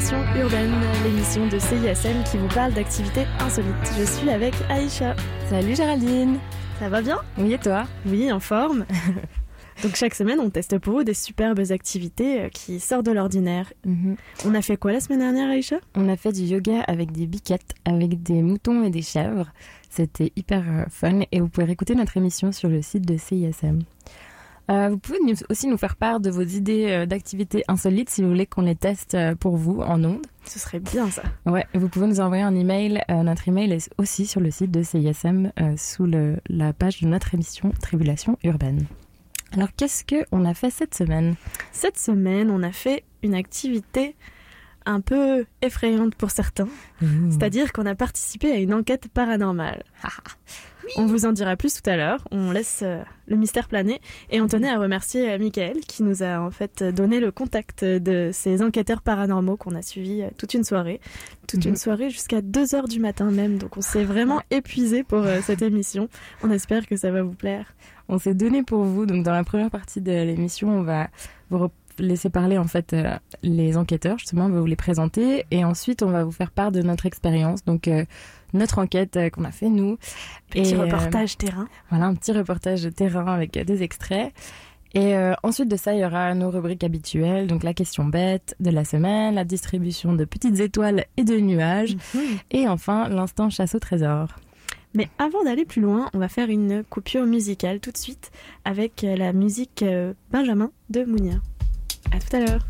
Tribulation Urbaine, l'émission de CISM qui vous parle d'activités insolites. Je suis avec Aïcha. Salut Géraldine Ça va bien? Oui et toi? Oui, en forme. Donc chaque semaine, on teste pour vous des superbes activités euh, qui sortent de l'ordinaire. Mhm. On a fait quoi la semaine dernière, Aïcha? On a fait du yoga avec des biquettes, avec des moutons et des chèvres. C'était hyper euh, fun et vous pouvez réécouter notre émission sur le site de CISM. Euh, vous pouvez nous- aussi nous faire part de vos idées euh, d'activités insolites si vous voulez qu'on les teste euh, pour vous en ondes. Ce serait bien ça. Ouais, vous pouvez nous envoyer un email. Euh, notre email est aussi sur le site de CISM euh, sous le- la page de notre émission Tribulation urbaine. Alors qu'est-ce que on a fait cette semaine? Cette semaine, on a fait une activité un peu effrayante pour certains. C'est-à-dire qu'on a participé à une enquête paranormale. On vous en dira plus tout à l'heure. On laisse euh, le mystère planer. Et on tenait à remercier euh, Michael qui nous a en fait donné le contact de ces enquêteurs paranormaux qu'on a suivis euh, toute une soirée. Toute Mhm. une soirée jusqu'à 2 heures du matin même. Donc on s'est vraiment épuisé pour cette émission. On espère que ça va vous plaire. On s'est donné pour vous. Donc, dans la première partie de l'émission, on va vous laisser parler en fait euh, les enquêteurs. Justement, on va vous les présenter et ensuite on va vous faire part de notre expérience. Donc, euh, notre enquête euh, qu'on a fait nous. Petit Et, euh, reportage terrain. Voilà, un petit reportage de terrain avec euh, des extraits. Et euh, ensuite de ça, il y aura nos rubriques habituelles, donc la question bête de la semaine, la distribution de petites étoiles et de nuages, Mhm. et enfin l'instant chasse au trésor. Mais avant d'aller plus loin, on va faire une coupure musicale tout de suite avec la musique Benjamin de Mounia. À tout à l'heure.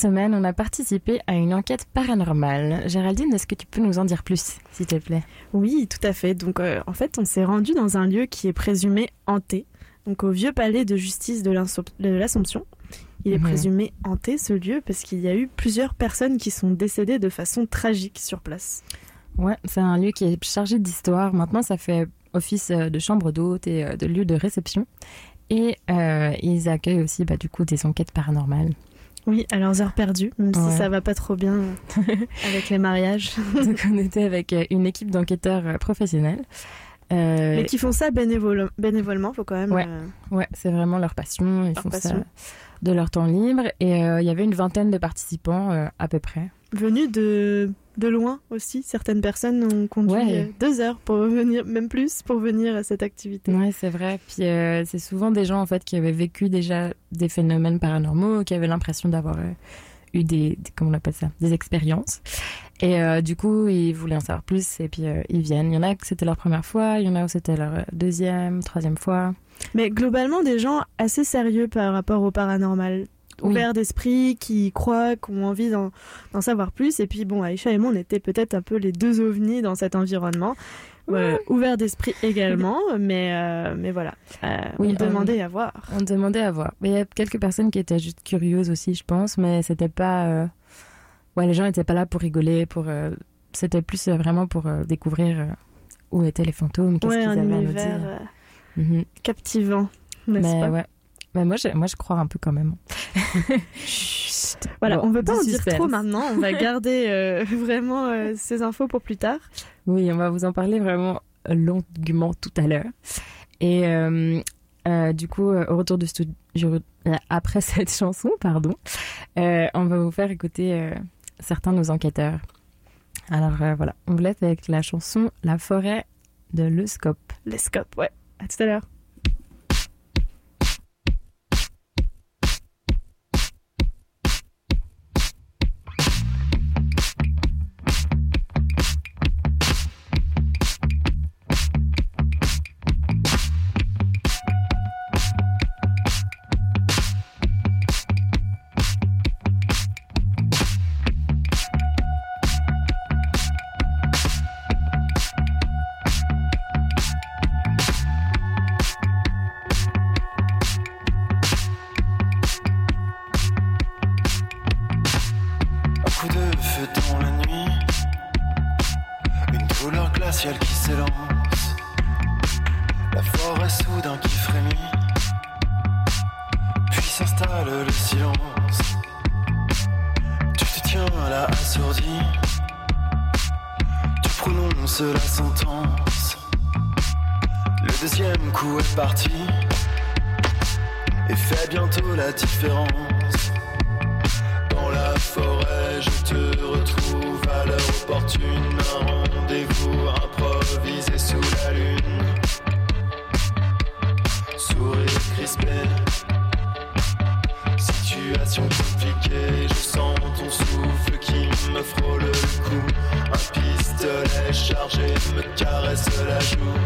Cette semaine, on a participé à une enquête paranormale. Géraldine, est-ce que tu peux nous en dire plus, s'il te plaît? Oui, tout à fait. Donc, euh, en fait, on s'est rendu dans un lieu qui est présumé hanté, donc au vieux palais de justice de l'Assomption. Il est présumé hanté, ce lieu, parce qu'il y a eu plusieurs personnes qui sont décédées de façon tragique sur place. Ouais, c'est un lieu qui est chargé d'histoire. Maintenant, ça fait office euh, de chambre d'hôte et euh, de lieu de réception. Et euh, ils accueillent aussi, bah, du coup, des enquêtes paranormales. Oui, à leurs heures perdues, même Ouais. si ça va pas trop bien avec les mariages. Donc, on était avec euh, une équipe d'enquêteurs euh, professionnels. Euh, Mais qui font ça bénévole- bénévolement, faut quand même. Ouais. euh, Ouais, c'est vraiment leur passion. Ils Leur font passion. ça de leur temps libre. Et euh, il y avait une vingtaine de participants euh, à peu près. venus de, de loin aussi. Certaines personnes ont conduit Ouais. euh, deux heures pour venir, même plus, pour venir à cette activité. Ouais, c'est vrai. Puis euh, c'est souvent des gens en fait qui avaient vécu déjà des phénomènes paranormaux, qui avaient l'impression d'avoir euh, eu des, des- comment on appelle ça, des expériences. Et euh, du coup, ils voulaient en savoir plus et puis ils viennent. Il y en a que c'était leur première fois, il y en a où c'était leur deuxième, troisième fois. Mais globalement, des gens assez sérieux par rapport au paranormal. Oui. Ouverts d'esprit, qui croient, qui ont envie d'en savoir plus. Et puis, bon, Aïcha et moi, on était peut-être un peu les deux ovnis dans cet environnement. Euh, ouverts d'esprit également, mais, euh, mais voilà. Euh, Oui, on demandait à voir. On demandait à voir. Mais il y a quelques personnes qui étaient juste curieuses aussi, je pense, mais c'était pas. euh, Ouais, les gens n'étaient pas là pour rigoler, pour. C'était plus vraiment pour découvrir où étaient les fantômes, qu'est-ce Ouais, qu'ils avaient à nous dire. Mhm. captivant, n'est-ce pas? ouais. Mais moi, je, moi, je crois un peu quand même. Voilà, Bon, on veut pas en dire trop maintenant. On va garder euh, vraiment euh, ces infos pour plus tard. Oui, on va vous en parler vraiment longuement tout à l'heure. Et euh, du coup, au retour du studio, après cette chanson, pardon, on va vous faire écouter certains de nos enquêteurs. Alors voilà, on vous laisse avec la chanson La forêt de Le Scope. Les scopes, ouais. À tout à l'heure. La forêt soudain qui frémit, puis s'installe le silence. Tu te tiens là assourdi, tu prononces la sentence. Le deuxième coup est parti et fait bientôt la différence. Forêt, je te retrouve à l'heure opportune. Un rendez-vous improvisé sous la lune. Sourire crispé. Situation compliquée, je sens ton souffle qui me frôle le cou. Un pistolet chargé me caresse la joue.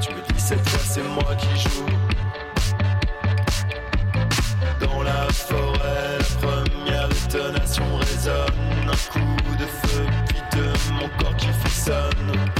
Tu me dis cette fois c'est moi qui joue. Dans la forêt, coup de feu, puis de mon corps qui frissonne.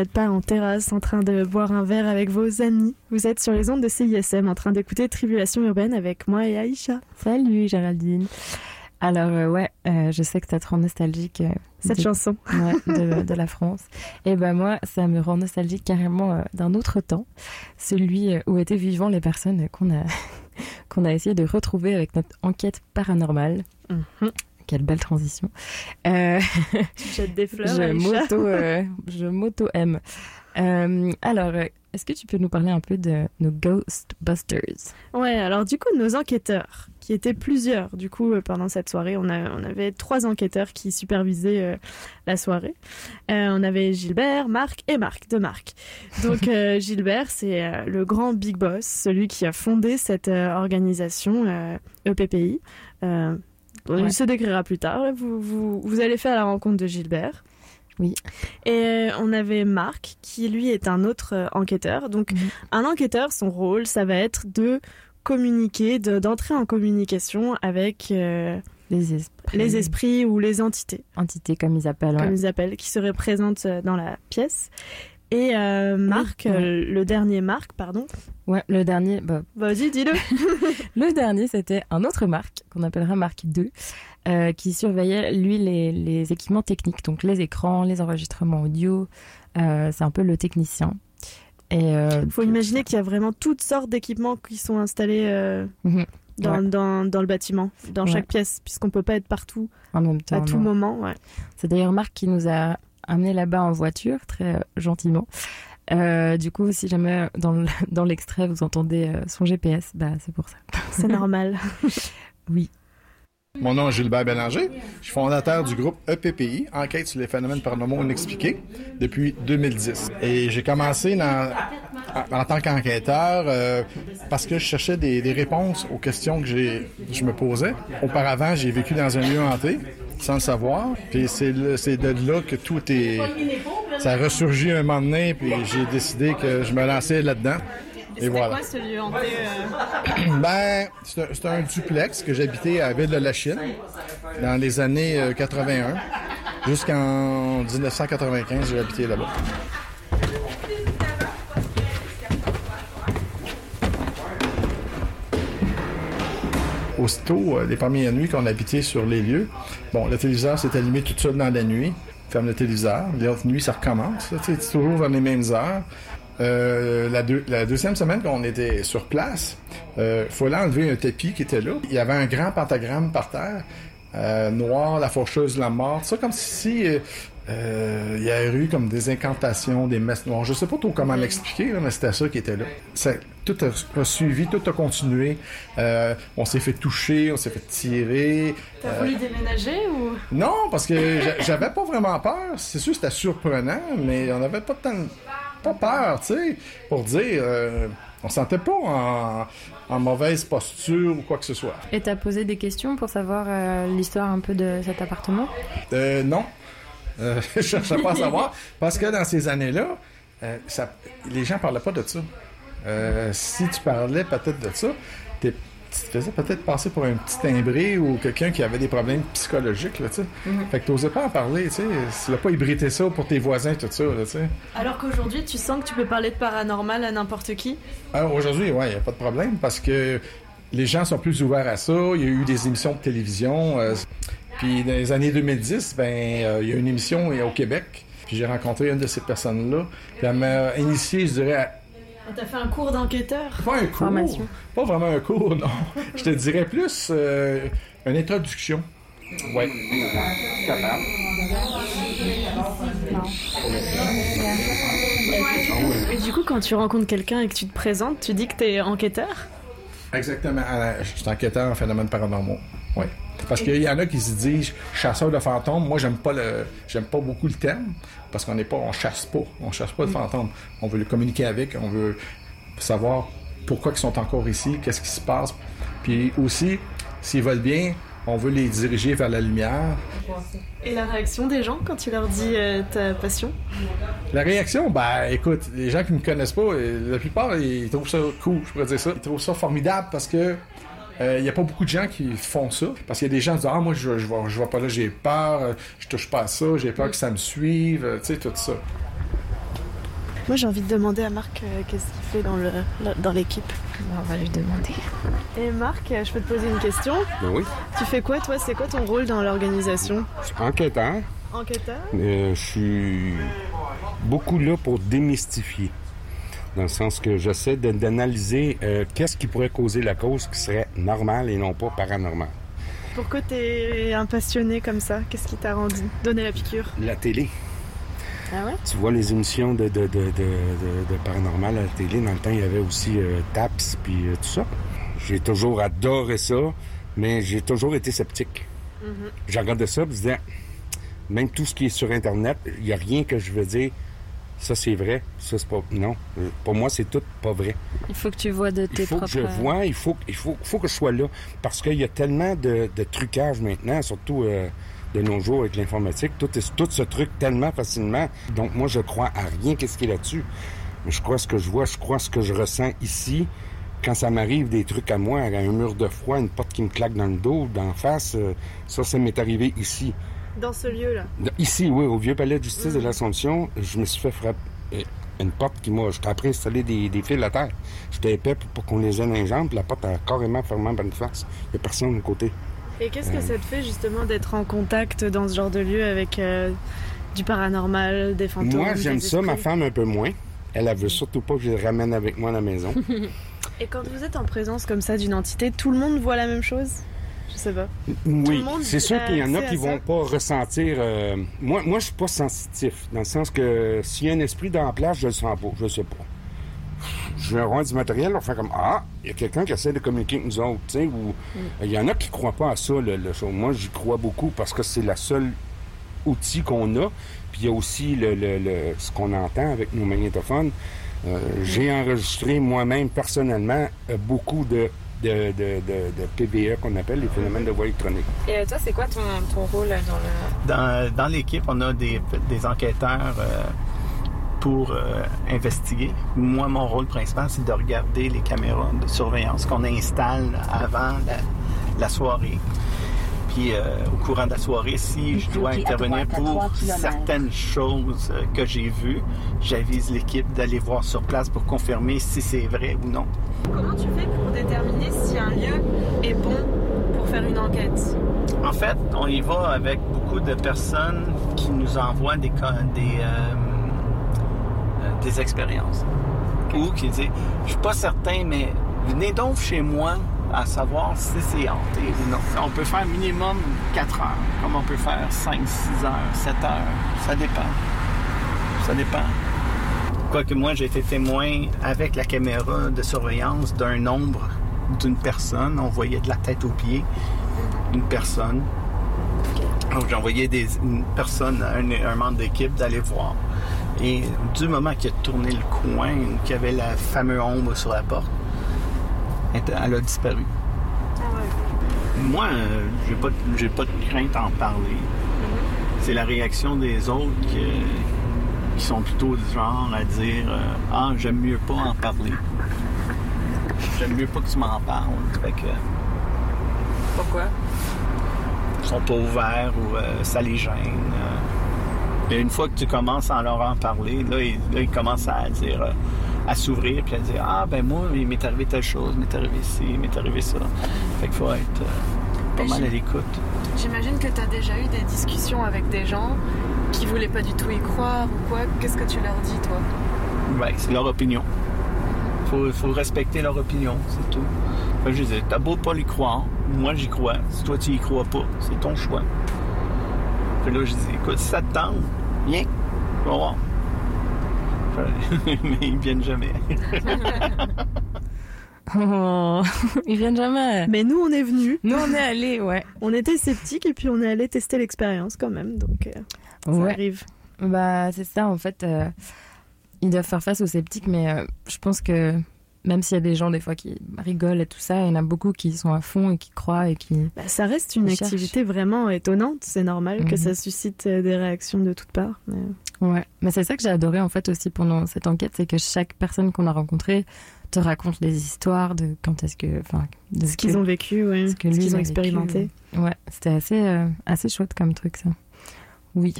N'êtes pas en terrasse en train de boire un verre avec vos amis. Vous êtes sur les ondes de CISM en train d'écouter Tribulation urbaine avec moi et Aïcha. Salut Géraldine. Alors euh, ouais, euh, je sais que ça te rend nostalgique. euh, Cette de- chanson. ouais, de, de la France. Et ben moi, ça me rend nostalgique carrément d'un autre temps, celui où étaient vivants les personnes qu'on a qu'on a essayé de retrouver avec notre enquête paranormale. Mhm. Quelle belle transition. Euh, Tu jettes des fleurs, je m'auto euh, je m'auto aime. Euh, alors, est-ce que tu peux nous parler un peu de nos Ghostbusters? Ouais, alors du coup, nos enquêteurs, qui étaient plusieurs, du coup, euh, pendant cette soirée, on, a, on avait trois enquêteurs qui supervisaient euh, la soirée. Euh, on avait Gilbert, Marc et Marc, de Marc. Donc euh, Gilbert, c'est le grand big boss, celui qui a fondé cette organisation EPPI. Ouais. Il se décrira plus tard. Vous, vous, vous allez faire la rencontre de Gilbert. Oui. Et euh, on avait Marc, qui lui est un autre euh, enquêteur. Donc, Mhm. un enquêteur, son rôle, ça va être de communiquer, de- d'entrer en communication avec euh, Les esprits. les esprits ou les entités, Entités, comme ils appellent. ouais. comme ils appellent, qui seraient présentes dans la pièce. Et euh, Marc, ouais. euh, le dernier Marc, pardon. Ouais, le dernier, bah, Vas-y, dis-le. Le dernier, c'était un autre Marc, qu'on appellera Marc 2, euh, qui surveillait, lui, les, les équipements techniques, donc les écrans, les enregistrements audio. Euh, c'est un peu le technicien. Euh, faut imaginer qu'il y a vraiment toutes sortes d'équipements qui sont installés Mhm. dans, Ouais. dans, dans le bâtiment, dans Ouais. chaque pièce, puisqu'on peut pas être partout en même temps, à tout non. moment. Ouais. c'est d'ailleurs Marc qui nous a amené là-bas en voiture, très euh, gentiment. Euh, du coup, si jamais dans le- dans l'extrait vous entendez euh, son GPS, bah c'est pour ça. C'est normal. Oui. Mon nom est Gilbert Bélanger. Je suis fondateur du groupe EPPI, Enquête sur les phénomènes paranormaux inexpliqués, depuis 2010. Et j'ai commencé en, tant qu'enquêteur euh, parce que je cherchais des, réponses aux questions que je me posais. Auparavant, j'ai vécu dans un lieu hanté, sans le savoir. Puis c'est de là que tout est... Ça a ressurgi un moment donné, puis j'ai décidé que je me lançais là-dedans. Et voilà. ce lieu hanté euh? Ben, c'est un, duplex que j'habitais à Ville de la Chine dans les années euh, 81. Jusqu'en 1995, j'ai habité là-bas. Aussitôt, euh, les premières nuits qu'on habitait sur les lieux, bon, le téléviseur s'est allumé tout seul dans la nuit. Ferme le téléviseur. Les autres nuits, ça recommence. C'est toujours vers les mêmes heures. Euh, la, deux- la deuxième semaine qu'on était sur place, euh, fallait enlever un tapis qui était là. Il y avait un grand pentagramme par terre, euh, noir, la faucheuse, la morte. Ça comme si euh, euh, il y avait eu comme des incantations, des messes noires. Je sais pas trop comment l'expliquer, mais c'était ça qui était là. Ça- tout a, a suivi, tout a continué. Euh, on s'est fait toucher, on s'est fait tirer. T'as voulu déménager ou? Non, parce que j'a- j'avais pas vraiment peur. C'est sûr, c'était surprenant, mais on n'avait pas tant pas peur, tu sais, pour dire. euh, on se sentait pas en, en mauvaise posture ou quoi que ce soit. Et t'as posé des questions pour savoir euh, l'histoire un peu de cet appartement? Euh, non. Euh, je cherchais pas à savoir. Parce que dans ces années-là, les gens parlaient pas de ça. Si tu parlais peut-être de ça, t'es- tu te faisais peut-être passer pour un petit timbré ou quelqu'un qui avait des problèmes psychologiques, là, tu sais. Fait que t'osais pas en parler, tu sais. Tu l'as pas hybrité ça pour tes voisins, tout ça, là, tu sais. Alors qu'aujourd'hui, tu sens que tu peux parler de paranormal à n'importe qui? Alors aujourd'hui, ouais, il n'y a pas de problème parce que les gens sont plus ouverts à ça. Il y a eu des émissions de télévision. euh, puis dans les années 2010, ben, euh, il y a une émission euh, au Québec. Puis j'ai rencontré une de ces personnes-là. Puis elle m'a initié, je dirais, à- T'as fait un cours d'enquêteur? Pas un cours. Formation. Pas vraiment un cours, non. je te dirais plus euh, une introduction. Ouais. Capable. Et du coup, quand tu rencontres quelqu'un et que tu te présentes, tu dis que t'es enquêteur? Exactement. Je suis enquêteur en phénomènes paranormaux. Oui. Parce qu'il y en a qui se disent chasseur de fantômes. Moi, j'aime pas le, j'aime pas beaucoup le terme parce qu'on n'est pas, on chasse pas, on chasse pas de fantômes. On veut le communiquer avec, on veut savoir pourquoi ils sont encore ici, qu'est-ce qui se passe. Puis aussi, s'ils veulent bien, on veut les diriger vers la lumière. Et la réaction des gens quand tu leur dis euh, ta passion? La réaction, ben écoute, les gens qui me connaissent pas, euh, la plupart, ils trouvent ça cool, je pourrais dire ça. Ils trouvent ça formidable parce que il n'y a pas beaucoup de gens qui font ça. Parce qu'il y a des gens qui disent Ah, moi, je, je vais pas là, j'ai peur, euh, je touche pas à ça, j'ai peur que ça me suive, euh, tu sais, tout ça. Moi, j'ai envie de demander à Marc euh, qu'est-ce qu'il fait dans le dans l'équipe. On va lui demander. Et Marc, euh, je peux te poser une question? Ben oui. Tu fais quoi, toi? C'est quoi ton rôle dans l'organisation? Je suis enquêteur. Enquêteur? Euh, je suis beaucoup là pour démystifier. Dans le sens que j'essaie d'analyser euh, qu'est-ce qui pourrait causer la cause qui serait normale et non pas paranormale. Pourquoi t'es un passionné comme ça? Qu'est-ce qui t'a rendu? Donné la piqûre La télé. Ah ouais? Tu vois les émissions de, de, de, de, de- de paranormal à la télé. Dans le temps, il y avait aussi euh, TAPS puis euh, tout ça. J'ai toujours adoré ça, mais j'ai toujours été sceptique. Je regardais ça et je disais, même tout ce qui est sur Internet, il n'y a rien que je veux dire, ça c'est vrai, ça c'est pas... Non, Euh, pour moi, c'est tout pas vrai. Il faut que tu vois de tes Il faut propres... que je vois, il faut, il faut, faut que je sois là. Parce qu'il y a tellement de, de trucage maintenant, surtout euh, de nos jours avec l'informatique. Tout, est- tout se truc tellement facilement. Donc moi, je crois à rien qu'est-ce qui est là-dessus. Mais je crois ce que je vois, je crois ce que je ressens ici. Quand ça m'arrive des trucs à moi, un mur de froid, une porte qui me claque dans le dos, d'en face, euh, ça, ça m'est arrivé ici. Dans ce lieu-là Ici, oui, au vieux palais de justice de l'Assomption, je me suis fait frapper euh, une porte qui m'a. J'étais après installé des, des fils à terre. J'étais épais pour, qu'on les ait dans les jambes, puis la porte a carrément fermé en bonne face. Il n'y a personne de côté. Et qu'est-ce que ça te fait justement d'être en contact dans ce genre de lieu avec euh, du paranormal, des fantômes Moi, j'aime ça, ma femme un peu moins. Elle, elle veut surtout pas que je le ramène avec moi à la maison. Et quand vous êtes en présence comme ça d'une entité, tout le monde voit la même chose? Je sais pas. Oui, c'est sûr qu'il y en a qui vont ça. pas ressentir. euh, Moi, moi, je suis pas sensitif, dans le sens que s'il y a un esprit dans la place, je le sens pas, je sais pas. Je vais avoir du matériel, on fait comme ah, il y a quelqu'un qui essaie de communiquer avec nous autres, tu sais, ou Mm. il y en a qui croient pas à ça, le, le show. Moi, j'y crois beaucoup parce que c'est la seule outil qu'on a. Puis il y a aussi le, le- le- ce qu'on entend avec nos magnétophones. Euh, J'ai enregistré moi-même personnellement euh, beaucoup de, de, de, de- de PVE qu'on appelle les phénomènes de voix électronique. Et euh, toi, c'est quoi ton, ton rôle euh, dans le... Dans, dans l'équipe, on a des, des enquêteurs euh, pour euh, investiguer. Moi, mon rôle principal, c'est de regarder les caméras de surveillance qu'on installe avant la, la soirée. Puis euh, au courant de la soirée, si je dois intervenir pour certaines choses euh, que j'ai vues, j'avise l'équipe d'aller voir sur place pour confirmer si c'est vrai ou non. Comment tu fais pour déterminer si un lieu est bon pour faire une enquête? En fait, on y va avec beaucoup de personnes qui nous envoient des, euh, des expériences. Ou qui disent Je suis pas certain, mais venez donc chez moi à savoir si c'est hanté ou non. On peut faire minimum 4 heures, comme on peut faire 5, 6 heures, 7 heures. Ça dépend. Ça dépend. Quoique moi, j'ai été témoin avec la caméra de surveillance d'un nombre d'une personne. On voyait de la tête aux pieds une personne. Donc, j'ai envoyé des, une personne, un, un membre d'équipe, d'aller voir. Et du moment qu'il a tourné le coin, qu'il y avait la fameuse ombre sur la porte, elle, a disparu. Moi, euh, j'ai pas, de- j'ai pas de crainte à en parler. C'est la réaction des autres qui sont plutôt du genre à dire euh, Ah, j'aime mieux pas en parler. J'aime mieux pas que tu m'en parles. Fait que Pourquoi? ils sont pas ouverts ou euh, ça les gêne. euh. Et une fois que tu commences à leur en parler, là, ils, là, ils commencent à dire, euh, à s'ouvrir puis à dire Ah, ben moi, il m'est arrivé telle chose, il m'est arrivé ci, il m'est arrivé ça. Fait qu'il faut être euh, pas mal à l'écoute. J'imagine que tu as déjà eu des discussions avec des gens qui voulaient pas du tout y croire ou quoi. Qu'est-ce que tu leur dis, toi? Ouais, c'est leur opinion. Faut, faut respecter leur opinion, c'est tout. Fait que je disais, t'as beau pas y croire, moi j'y crois. Si toi tu y crois pas, c'est ton choix. Puis là, je dis, écoute, si ça te tente, viens, on va voir. Mais ils viennent jamais. Oh, Ils viennent jamais. Mais nous, on est venus, Nous, on est allés, ouais. on était sceptiques et puis on est allé tester l'expérience quand même. Donc, euh, ça Ouais. arrive. Bah, c'est ça, en fait. euh, ils doivent faire face aux sceptiques, mais euh, je pense que même s'il y a des gens, des fois, qui rigolent et tout ça, il y en a beaucoup qui sont à fond et qui croient et qui. Bah, ça reste une cherchent. activité vraiment étonnante. C'est normal que Mhm. ça suscite euh, des réactions de toutes parts. mais- Ouais. Mais c'est ça que j'ai adoré, en fait, aussi pendant cette enquête, c'est que chaque personne qu'on a rencontrée te raconte des histoires de quand est-ce que. Enfin, de Ce qu'ils ont vécu, ouais. ce qu'ils il ont a vécu. expérimenté. Ouais, c'était assez, euh, assez chouette comme truc, ça. Oui.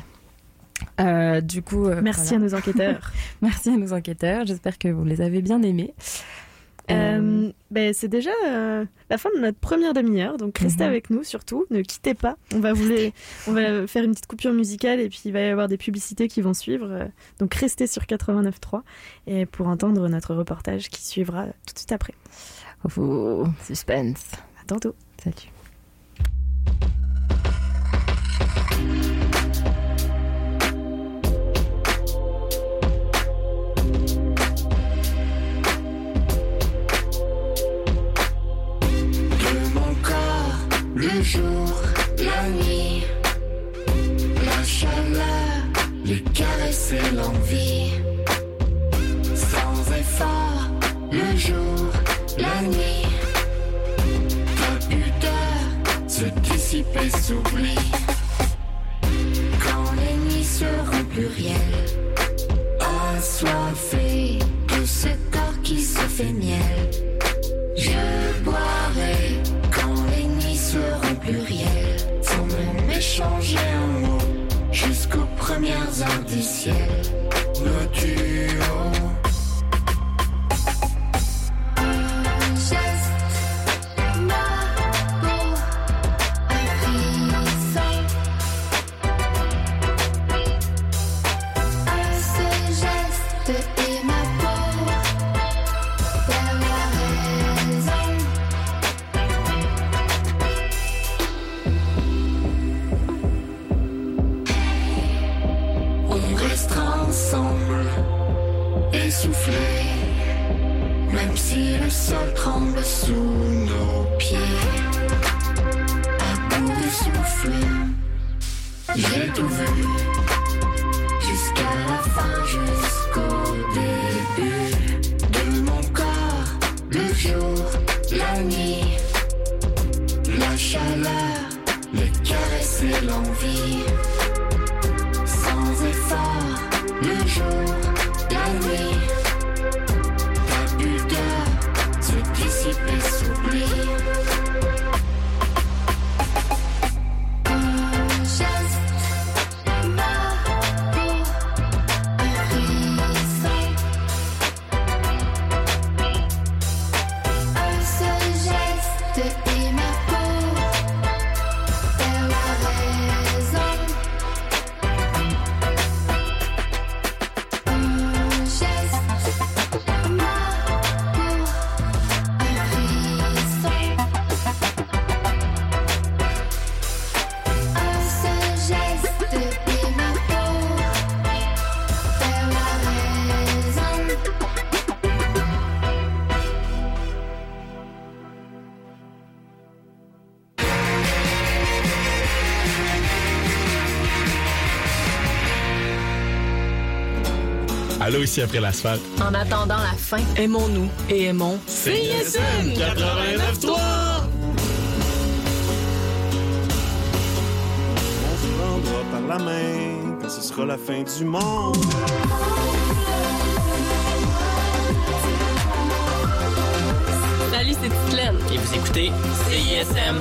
Euh, du coup. euh, Merci voilà. à nos enquêteurs. Merci à nos enquêteurs. J'espère que vous les avez bien aimés. Euh, Euh, ben, c'est déjà euh, la fin de notre première demi-heure, donc restez Mhm. avec nous surtout, ne quittez pas. On va, vous les- on va faire une petite coupure musicale et puis il va y avoir des publicités qui vont suivre. donc restez sur 89.3 et pour entendre notre reportage qui suivra tout de suite après. oh, suspense. À tantôt. Salut. Et l'envie. Sans effort, le jour, la nuit, ta pudeur se dissipe et s'oublie. Quand les nuits seront plurielles, assoiffé de ce corps qui se fait miel. Je boirai quand les nuits seront plurielles. Sans même échanger un mot jusqu'aux premières heures du ciel. Nos duos. Ici après l'asphalte. En attendant la fin, aimons-nous et aimons CISM 89.3! On se prendra par la main quand ce sera la fin du monde. Salut, c'est Titelaine. Et vous écoutez CISM.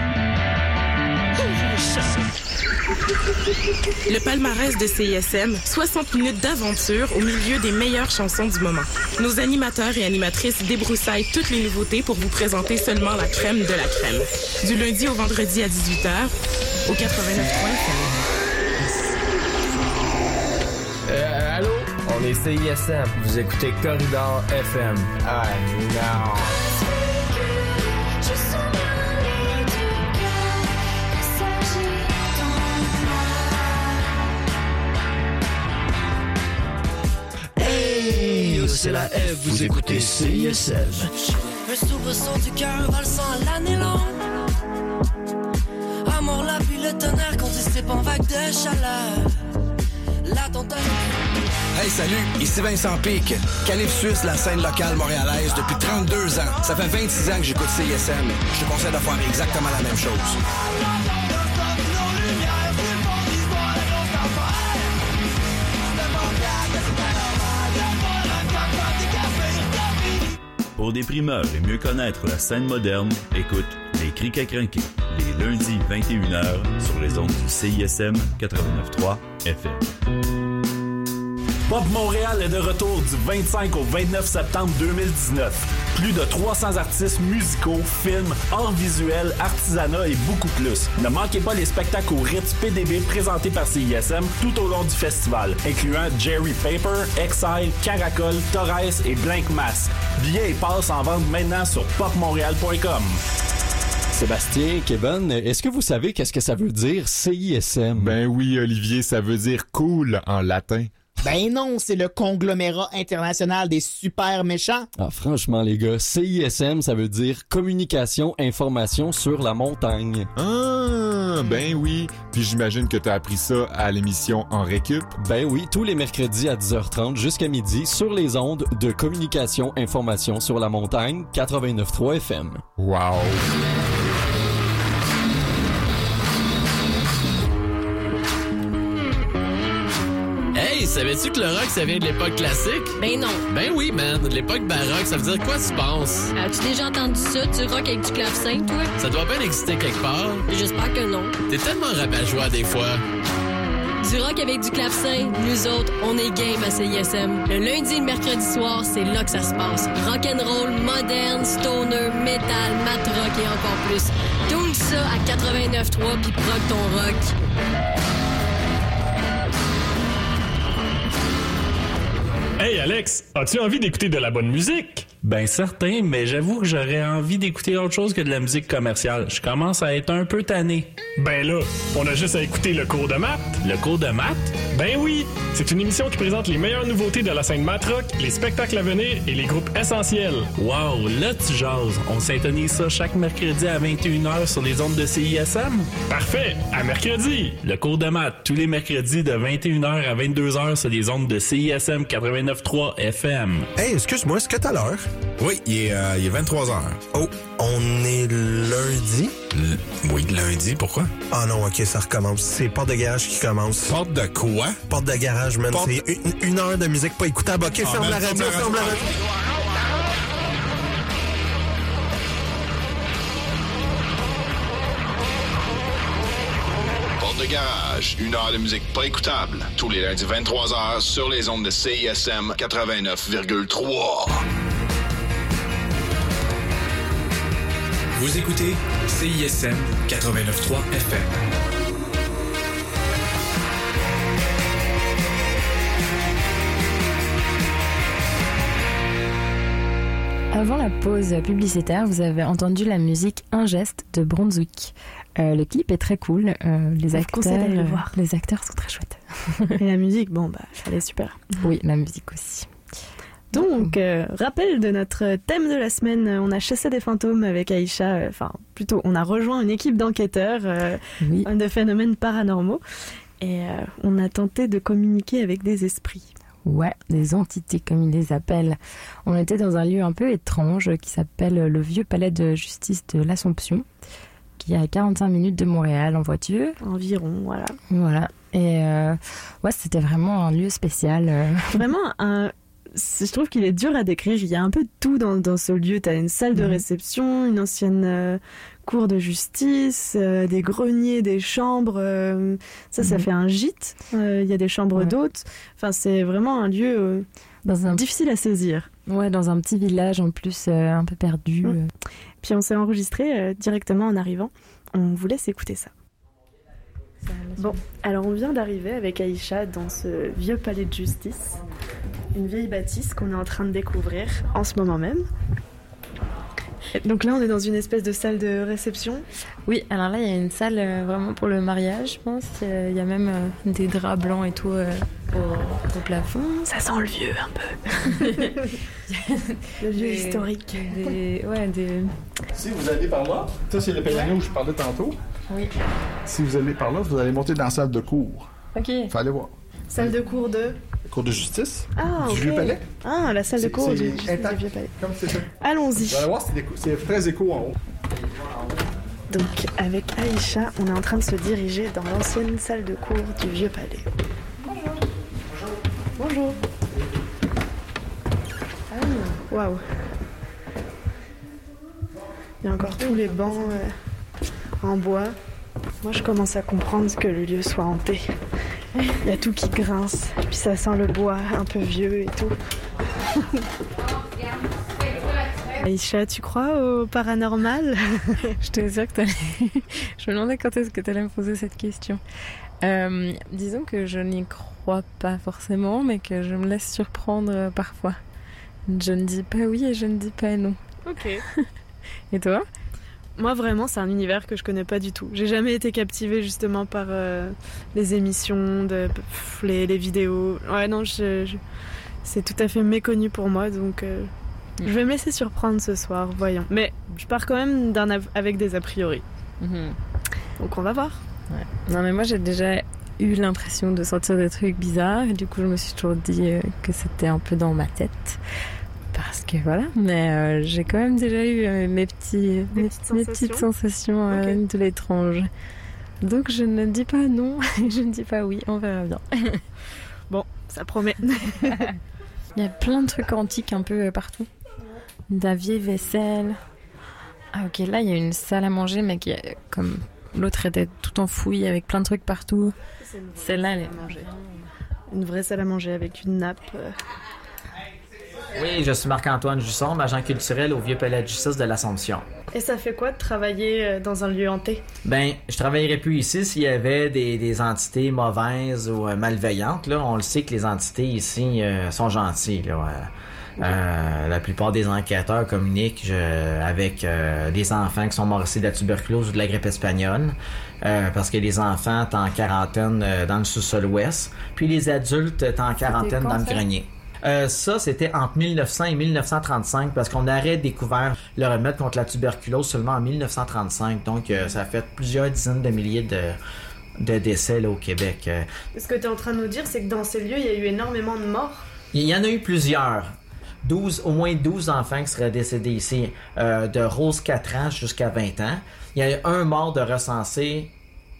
Le palmarès de CISM, 60 minutes d'aventure au milieu des meilleures chansons du moment. Nos animateurs et animatrices débroussaillent toutes les nouveautés pour vous présenter seulement la crème de la crème. Du lundi au vendredi à 18h, au 89.3 Euh, allô? On est CISM. Vous écoutez Corridor FM. Ah, non. C'est la F, vous écoutez CISM. Un soubresaut du cœur valsant l'année longue. Amour, la pluie, le tonnerre qu'on dissipe en vague de chaleur. La tontaine. Hey, salut, ici Vincent Pic, calife suisse, la scène locale montréalaise depuis 32 ans. Ça fait 26 ans que j'écoute CISM. Je te conseille de faire exactement la même chose. Des primeurs et mieux connaître la scène moderne, écoute Les Crics à crinquer, les lundis 21h sur les ondes du CISM 89.3 FM. Pop Montréal est de retour du 25 au 29 septembre 2019. Plus de 300 artistes musicaux, films, arts visuels, artisanat et beaucoup plus. Ne manquez pas les spectacles au Ritz PDB présentés par CISM tout au long du festival, incluant Jerry Paper, Exile, Caracol, Torres et Blank Mass. Billets et passes en vente maintenant sur popmontréal.com. Sébastien, Kevin, est-ce que vous savez qu'est-ce que ça veut dire CISM? Ben oui, Olivier, ça veut dire cool en latin. Ben non, c'est le conglomérat international des super méchants. Ah, franchement, les gars, CISM, ça veut dire communication, information sur la montagne. Ah, ben oui. Puis j'imagine que t'as appris ça à l'émission En Récup. Ben oui, tous les mercredis à 10h30 jusqu'à midi sur les ondes de communication, information sur la montagne 89.3 FM. Wow. Savais-tu que le rock, ça vient de l'époque classique? Ben non. Ben oui, man. De l'époque baroque, ça veut dire quoi, tu penses? As-tu déjà entendu ça, du rock avec du clavecin, toi? Ça doit bien exister quelque part. J'espère que non. T'es tellement rabat-joie des fois. Du rock avec du clavecin, nous autres, on est game à CISM. Le lundi et le mercredi soir, c'est là que ça se passe. Rock'n'roll, moderne, stoner, metal, mat rock et encore plus. Tout ça à 89.3 puis proc ton rock. Hey Alex, as-tu envie d'écouter de la bonne musique? Ben certain, mais j'avoue que j'aurais envie d'écouter autre chose que de la musique commerciale. Je commence à être un peu tanné. Ben là, on a juste à écouter le cours de maths. Le cours de maths? Ben oui! C'est une émission qui présente les meilleures nouveautés de la scène mat rock, les spectacles à venir et les groupes essentiels. Wow, là tu jases. On s'intonise ça chaque mercredi à 21h sur les ondes de CISM? Parfait! À mercredi! Le cours de maths, tous les mercredis de 21h à 22h sur les ondes de CISM 89.3 FM. Hey, excuse-moi, est-ce que t'as l'heure? Oui, il est, euh, il est 23h. Oh, on est lundi? L oui, lundi, pourquoi? Ah non, ok, ça recommence. C'est porte de garage qui commence. Porte de quoi? Porte de garage, man. Porte... C'est une, une, heure de musique pas écoutable. Ok, ah, ferme, la radio, ferme la radio. Garage, une heure de musique pas écoutable. Tous les lundis 23h sur les ondes de CISM 89,3. Vous écoutez CISM 89.3 FM. Avant la pause publicitaire, vous avez entendu la musique Un geste de Brunswick. Euh, le clip est très cool. Euh, les acteurs, le euh, voir. les acteurs sont très chouettes. Et la musique, bon, bah, elle est super. Oui, la musique aussi. Donc, euh, rappel de notre thème de la semaine, on a chassé des fantômes avec Aïcha, enfin plutôt on a rejoint une équipe d'enquêteurs euh, de phénomènes paranormaux et on a tenté de communiquer avec des esprits. Ouais, des entités comme ils les appellent. On était dans un lieu un peu étrange qui s'appelle le Vieux Palais de Justice de l'Assomption, qui est à 45 minutes de Montréal en voiture. Environ, voilà. Voilà. Et euh, ouais, c'était vraiment un lieu spécial. euh. Vraiment, un, je trouve qu'il est dur à décrire. Il y a un peu de tout dans, dans ce lieu. Tu as une salle de Mhm. réception, une ancienne euh, cour de justice, euh, des greniers, des chambres. euh, ça, ça Mhm. fait un gîte. Il y a des chambres Ouais. d'hôtes. Enfin, c'est vraiment un lieu un... difficile à saisir. Ouais, dans un petit village en plus, euh, un peu perdu. euh. Puis on s'est enregistré euh, directement en arrivant. On vous laisse écouter ça. Bon, alors on vient d'arriver avec Aïcha dans ce vieux palais de justice, une vieille bâtisse qu'on est en train de découvrir en ce moment même. Donc là, on est dans une espèce de salle de réception. Oui, alors là, il y a une salle euh, vraiment pour le mariage, je pense. Il y a même euh, des draps blancs et tout euh, au, au plafond. Ça sent le vieux un peu. le vieux Des- historique. Des, ouais, des... Si vous allez par là, ça c'est le piano où je parlais tantôt. Oui. Si vous allez par là, vous allez monter dans la salle de cours. Ok. Faut aller voir. Salle de cours de. Cours de justice. Ah, Du ok. vieux palais. Ah, la salle de cours du, intact. vieux palais. Comme c'est ça. Allons-y. Vous allez voir, c'est très écho en haut. Donc avec Aïcha, on est en train de se diriger dans l'ancienne salle de cours du vieux palais. Bonjour. Ah, waouh. Il y a encore tous les bancs euh, en bois. Moi, je commence à comprendre que le lieu soit hanté. Il y a tout qui grince, puis ça sent le bois un peu vieux et tout. Aïcha, tu crois au paranormal? Je te sûr que t'allais... je me demandais quand est-ce que tu allais me poser cette question. Euh, disons que je n'y crois pas forcément, mais que je me laisse surprendre euh, parfois. Je ne dis pas oui et je ne dis pas non. Ok. Et toi? Moi, vraiment, c'est un univers que je connais pas du tout. J'ai jamais été captivée justement par euh, les émissions, de, pff, les, les vidéos. Ouais, non, je, je- c'est tout à fait méconnu pour moi, donc euh, je vais me laisser surprendre ce soir, voyons. Mais je pars quand même d'un av- avec des a priori. Donc on va voir. Ouais. Non, mais moi j'ai déjà eu l'impression de sentir des trucs bizarres, et du coup je me suis toujours dit euh, que c'était un peu dans ma tête. Parce que voilà, mais euh, j'ai quand même déjà eu euh, mes, petits, mes, petites mes petites sensations euh, de l'étrange. Donc je ne dis pas non, je ne dis pas oui, on verra bien. bon, ça promet. Il y a plein de trucs antiques un peu partout. De la vieille vaisselle. Ah ok, là il y a une salle à manger, mais qui est comme l'autre était tout enfouie avec plein de trucs partout. Celle-là, elle est Une vraie salle à manger avec une nappe. Oui, je suis Marc-Antoine Jusson, agent culturel au Vieux Palais de Justice de l'Assomption. Et ça fait quoi de travailler euh, dans un lieu hanté? Ben, je travaillerais plus ici s'il y avait des, des entités mauvaises ou euh, malveillantes. Là, on le sait que les entités ici euh, sont gentilles. Là, euh, la plupart des enquêteurs communiquent je- avec euh, des enfants qui sont morts ici de la tuberculose ou de la grippe espagnole, euh, parce que les enfants sont en quarantaine dans le sous-sol ouest, puis les adultes sont en quarantaine dans le grenier. Euh, ça, c'était entre 1900 et 1935 parce qu'on aurait découvert le remède contre la tuberculose seulement en 1935. Donc, euh, ça a fait plusieurs dizaines de milliers de, de décès là, au Québec. Euh, Ce que tu es en train de nous dire, c'est que dans ces lieux, il y a eu énormément de morts. il y en a eu plusieurs. 12, au moins 12 enfants qui seraient décédés ici, euh, de Rose 4 ans jusqu'à 20 ans. Il y a eu un mort de recensé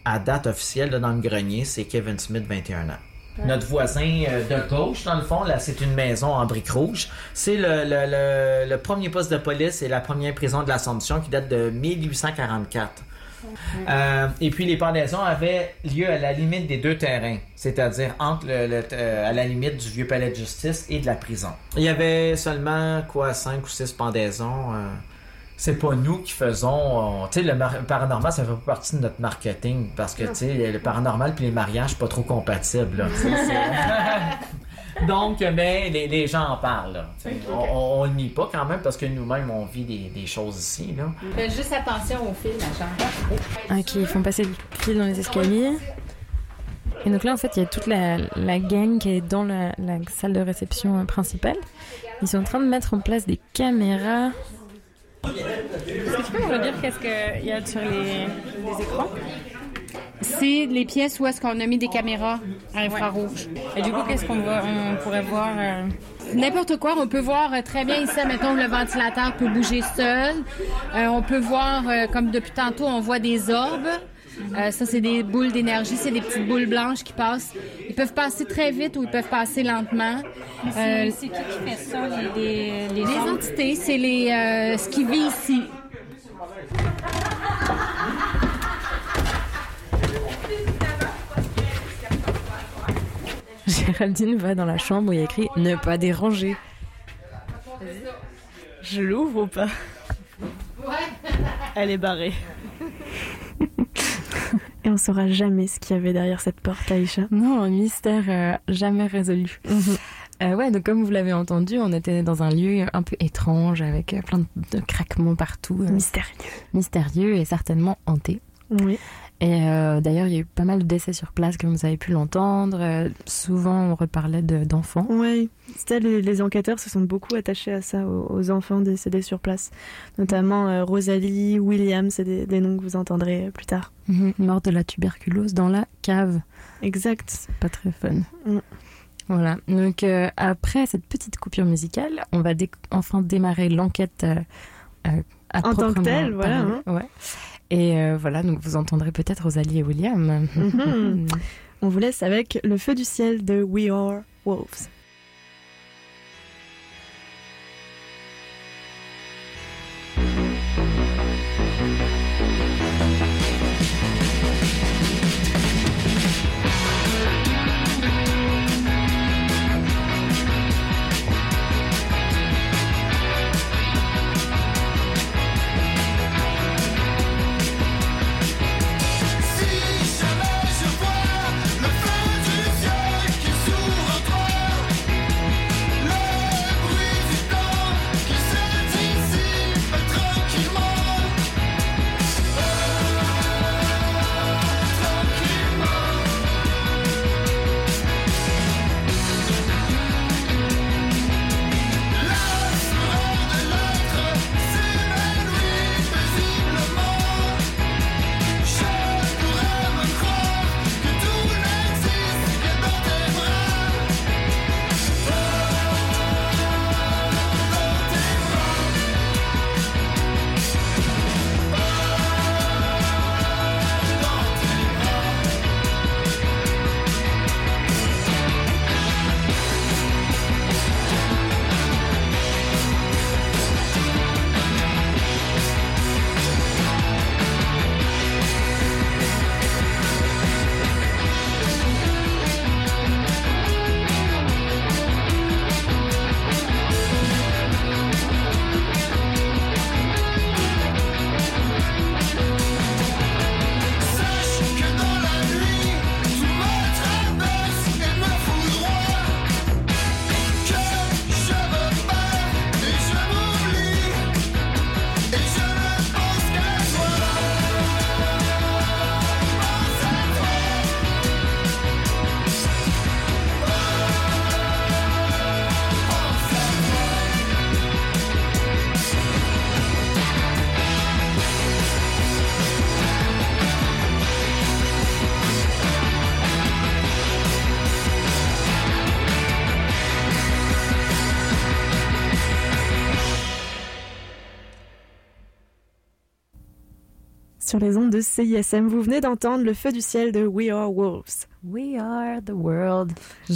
à date officielle là, dans le grenier, c'est Kevin Smith, 21 ans. Notre voisin euh, de gauche, dans le fond, là, c'est une maison en briques rouges. C'est le, le, le, le premier poste de police et la première prison de l'Assomption qui date de 1844. Euh, et puis les pendaisons avaient lieu à la limite des deux terrains, c'est-à-dire entre euh, à la limite du vieux palais de justice et de la prison. Il y avait seulement quoi cinq ou six pendaisons. C'est pas nous qui faisons, euh, tu sais, le paranormal, ça fait pas partie de notre marketing parce que tu sais, le paranormal puis les mariages pas trop compatibles. là. Donc, mais les, les gens en parlent. là. On, nie pas quand même parce que nous-mêmes, on vit des, des choses ici. Là. Faites juste attention aux fils, ma chambre. Ok, ils font passer le fil dans les escaliers. Et donc là, en fait, il y a toute la, la gang qui est dans la, la salle de réception euh, principale. Ils sont en train de mettre en place des caméras. Est-ce que tu peux me redire qu'est-ce qu'il y a sur les, les écrans? C'est les pièces où est-ce qu'on a mis des caméras à infrarouge. Et du coup, qu'est-ce qu'on voit- on pourrait voir euh, N'importe quoi, on peut voir euh, très bien ici, mettons, le ventilateur peut bouger seul. Euh, on peut voir, euh, comme depuis tantôt, on voit des orbes. Euh, ça, c'est des boules d'énergie, c'est des petites boules blanches qui passent. Ils peuvent passer très vite ou ils peuvent passer lentement. c'est- Euh, qui qui fait ça, les, les, les entités, c'est les euh, ce qui vit ici. Géraldine va dans la chambre où il y a écrit ne pas déranger. Je l'ouvre ou pas? Elle est barrée. Et on saura jamais ce qu'il y avait derrière cette porte, Aïcha. Non, un mystère euh, jamais résolu. Euh, ouais, donc comme vous l'avez entendu, on était dans un lieu un peu étrange avec euh, plein de, de craquements partout. euh, Mystérieux. Mystérieux et certainement hanté. Oui. Et euh, d'ailleurs, il y a eu pas mal de décès sur place, comme vous avez pu l'entendre. Euh, souvent, on reparlait de- d'enfants. Oui, c'était les, les enquêteurs se sont beaucoup attachés à ça, aux, aux enfants décédés sur place. Notamment euh, Rosalie, William, c'est des, des noms que vous entendrez plus tard. Mhm, Mort de la tuberculose dans la cave. Exact. Pas très fun. Mm. Voilà. Donc, après cette petite coupure musicale, on va dé- enfin démarrer l'enquête En tant que telle, voilà, parler. Ouais. Et euh, voilà, donc vous entendrez peut-être Rosalie et William. Mhm. On vous laisse avec Le feu du ciel de We Are Wolves. Sur les ondes de CISM, vous venez d'entendre Le feu du ciel de We Are Wolves. We are the world.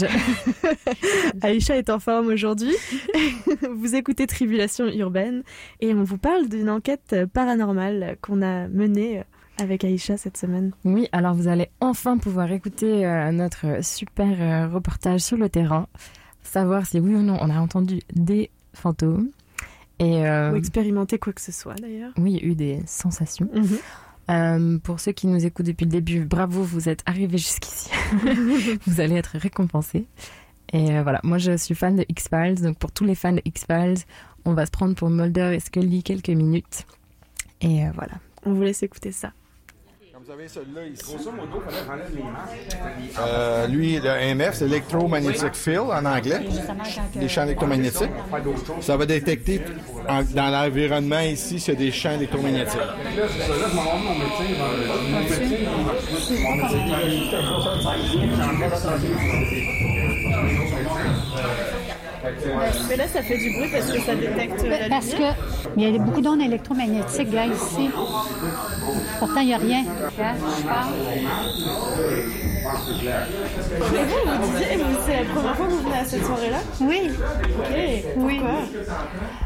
Aïcha est en forme aujourd'hui. vous écoutez Tribulation urbaine et on vous parle d'une enquête paranormale qu'on a menée avec Aïcha cette semaine. Oui, alors vous allez enfin pouvoir écouter euh, notre super euh, reportage sur le terrain, savoir si oui ou non on a entendu des fantômes. Et, euh, Ou expérimenter quoi que ce soit d'ailleurs. Oui, il y a eu des sensations. Mhm. Euh, pour ceux qui nous écoutent depuis le début, bravo, vous êtes arrivés jusqu'ici. vous allez être récompensés. Et euh, voilà, moi je suis fan de X-Files, donc pour tous les fans de X-Files, on va se prendre pour Mulder et Scully quelques minutes. Et euh, voilà. On vous laisse écouter ça. Vous avez celui-là ici. Euh, lui, le MF, c'est Electromagnetic Field en anglais. Des champs électromagnétiques. Ça va détecter en- dans l'environnement ici s'il y a des champs électromagnétiques. Mais là, ça fait du bruit parce que ça détecte la Parce lumière. que il y a beaucoup d'ondes électromagnétiques là ici. Pourtant, il n'y a rien. Je parle. Mais vous, vous disiez, vous, c'est la première fois que vous venez à cette soirée-là Oui. Ok. Oui.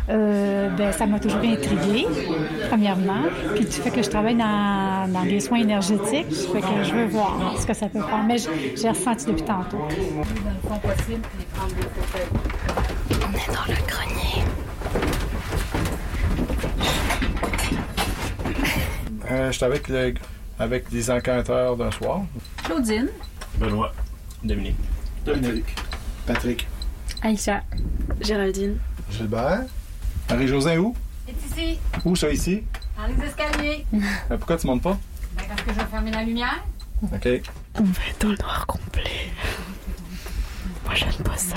Euh, ben, ça m'a toujours intriguée, premièrement. Puis du fait que je travaille dans, dans les soins énergétiques, ça fait que je veux voir ce que ça peut faire. Mais j'ai ressenti depuis tantôt. Dans le fond possible, puis prendre des photos. On est dans le grenier. Euh, J'étais avec, le- avec des encanteurs d'un soir. Claudine. Benoît. Dominique. Dominique. Patrick. Aïcha. Géraldine. Gilbert. Marie-Josée où? C'est ici, Où ça ici? dans les escaliers. Euh, pourquoi tu montes pas? Ben, parce que je vais fermer la lumière. OK. On va être dans le noir complet. Moi, j'aime pas ça.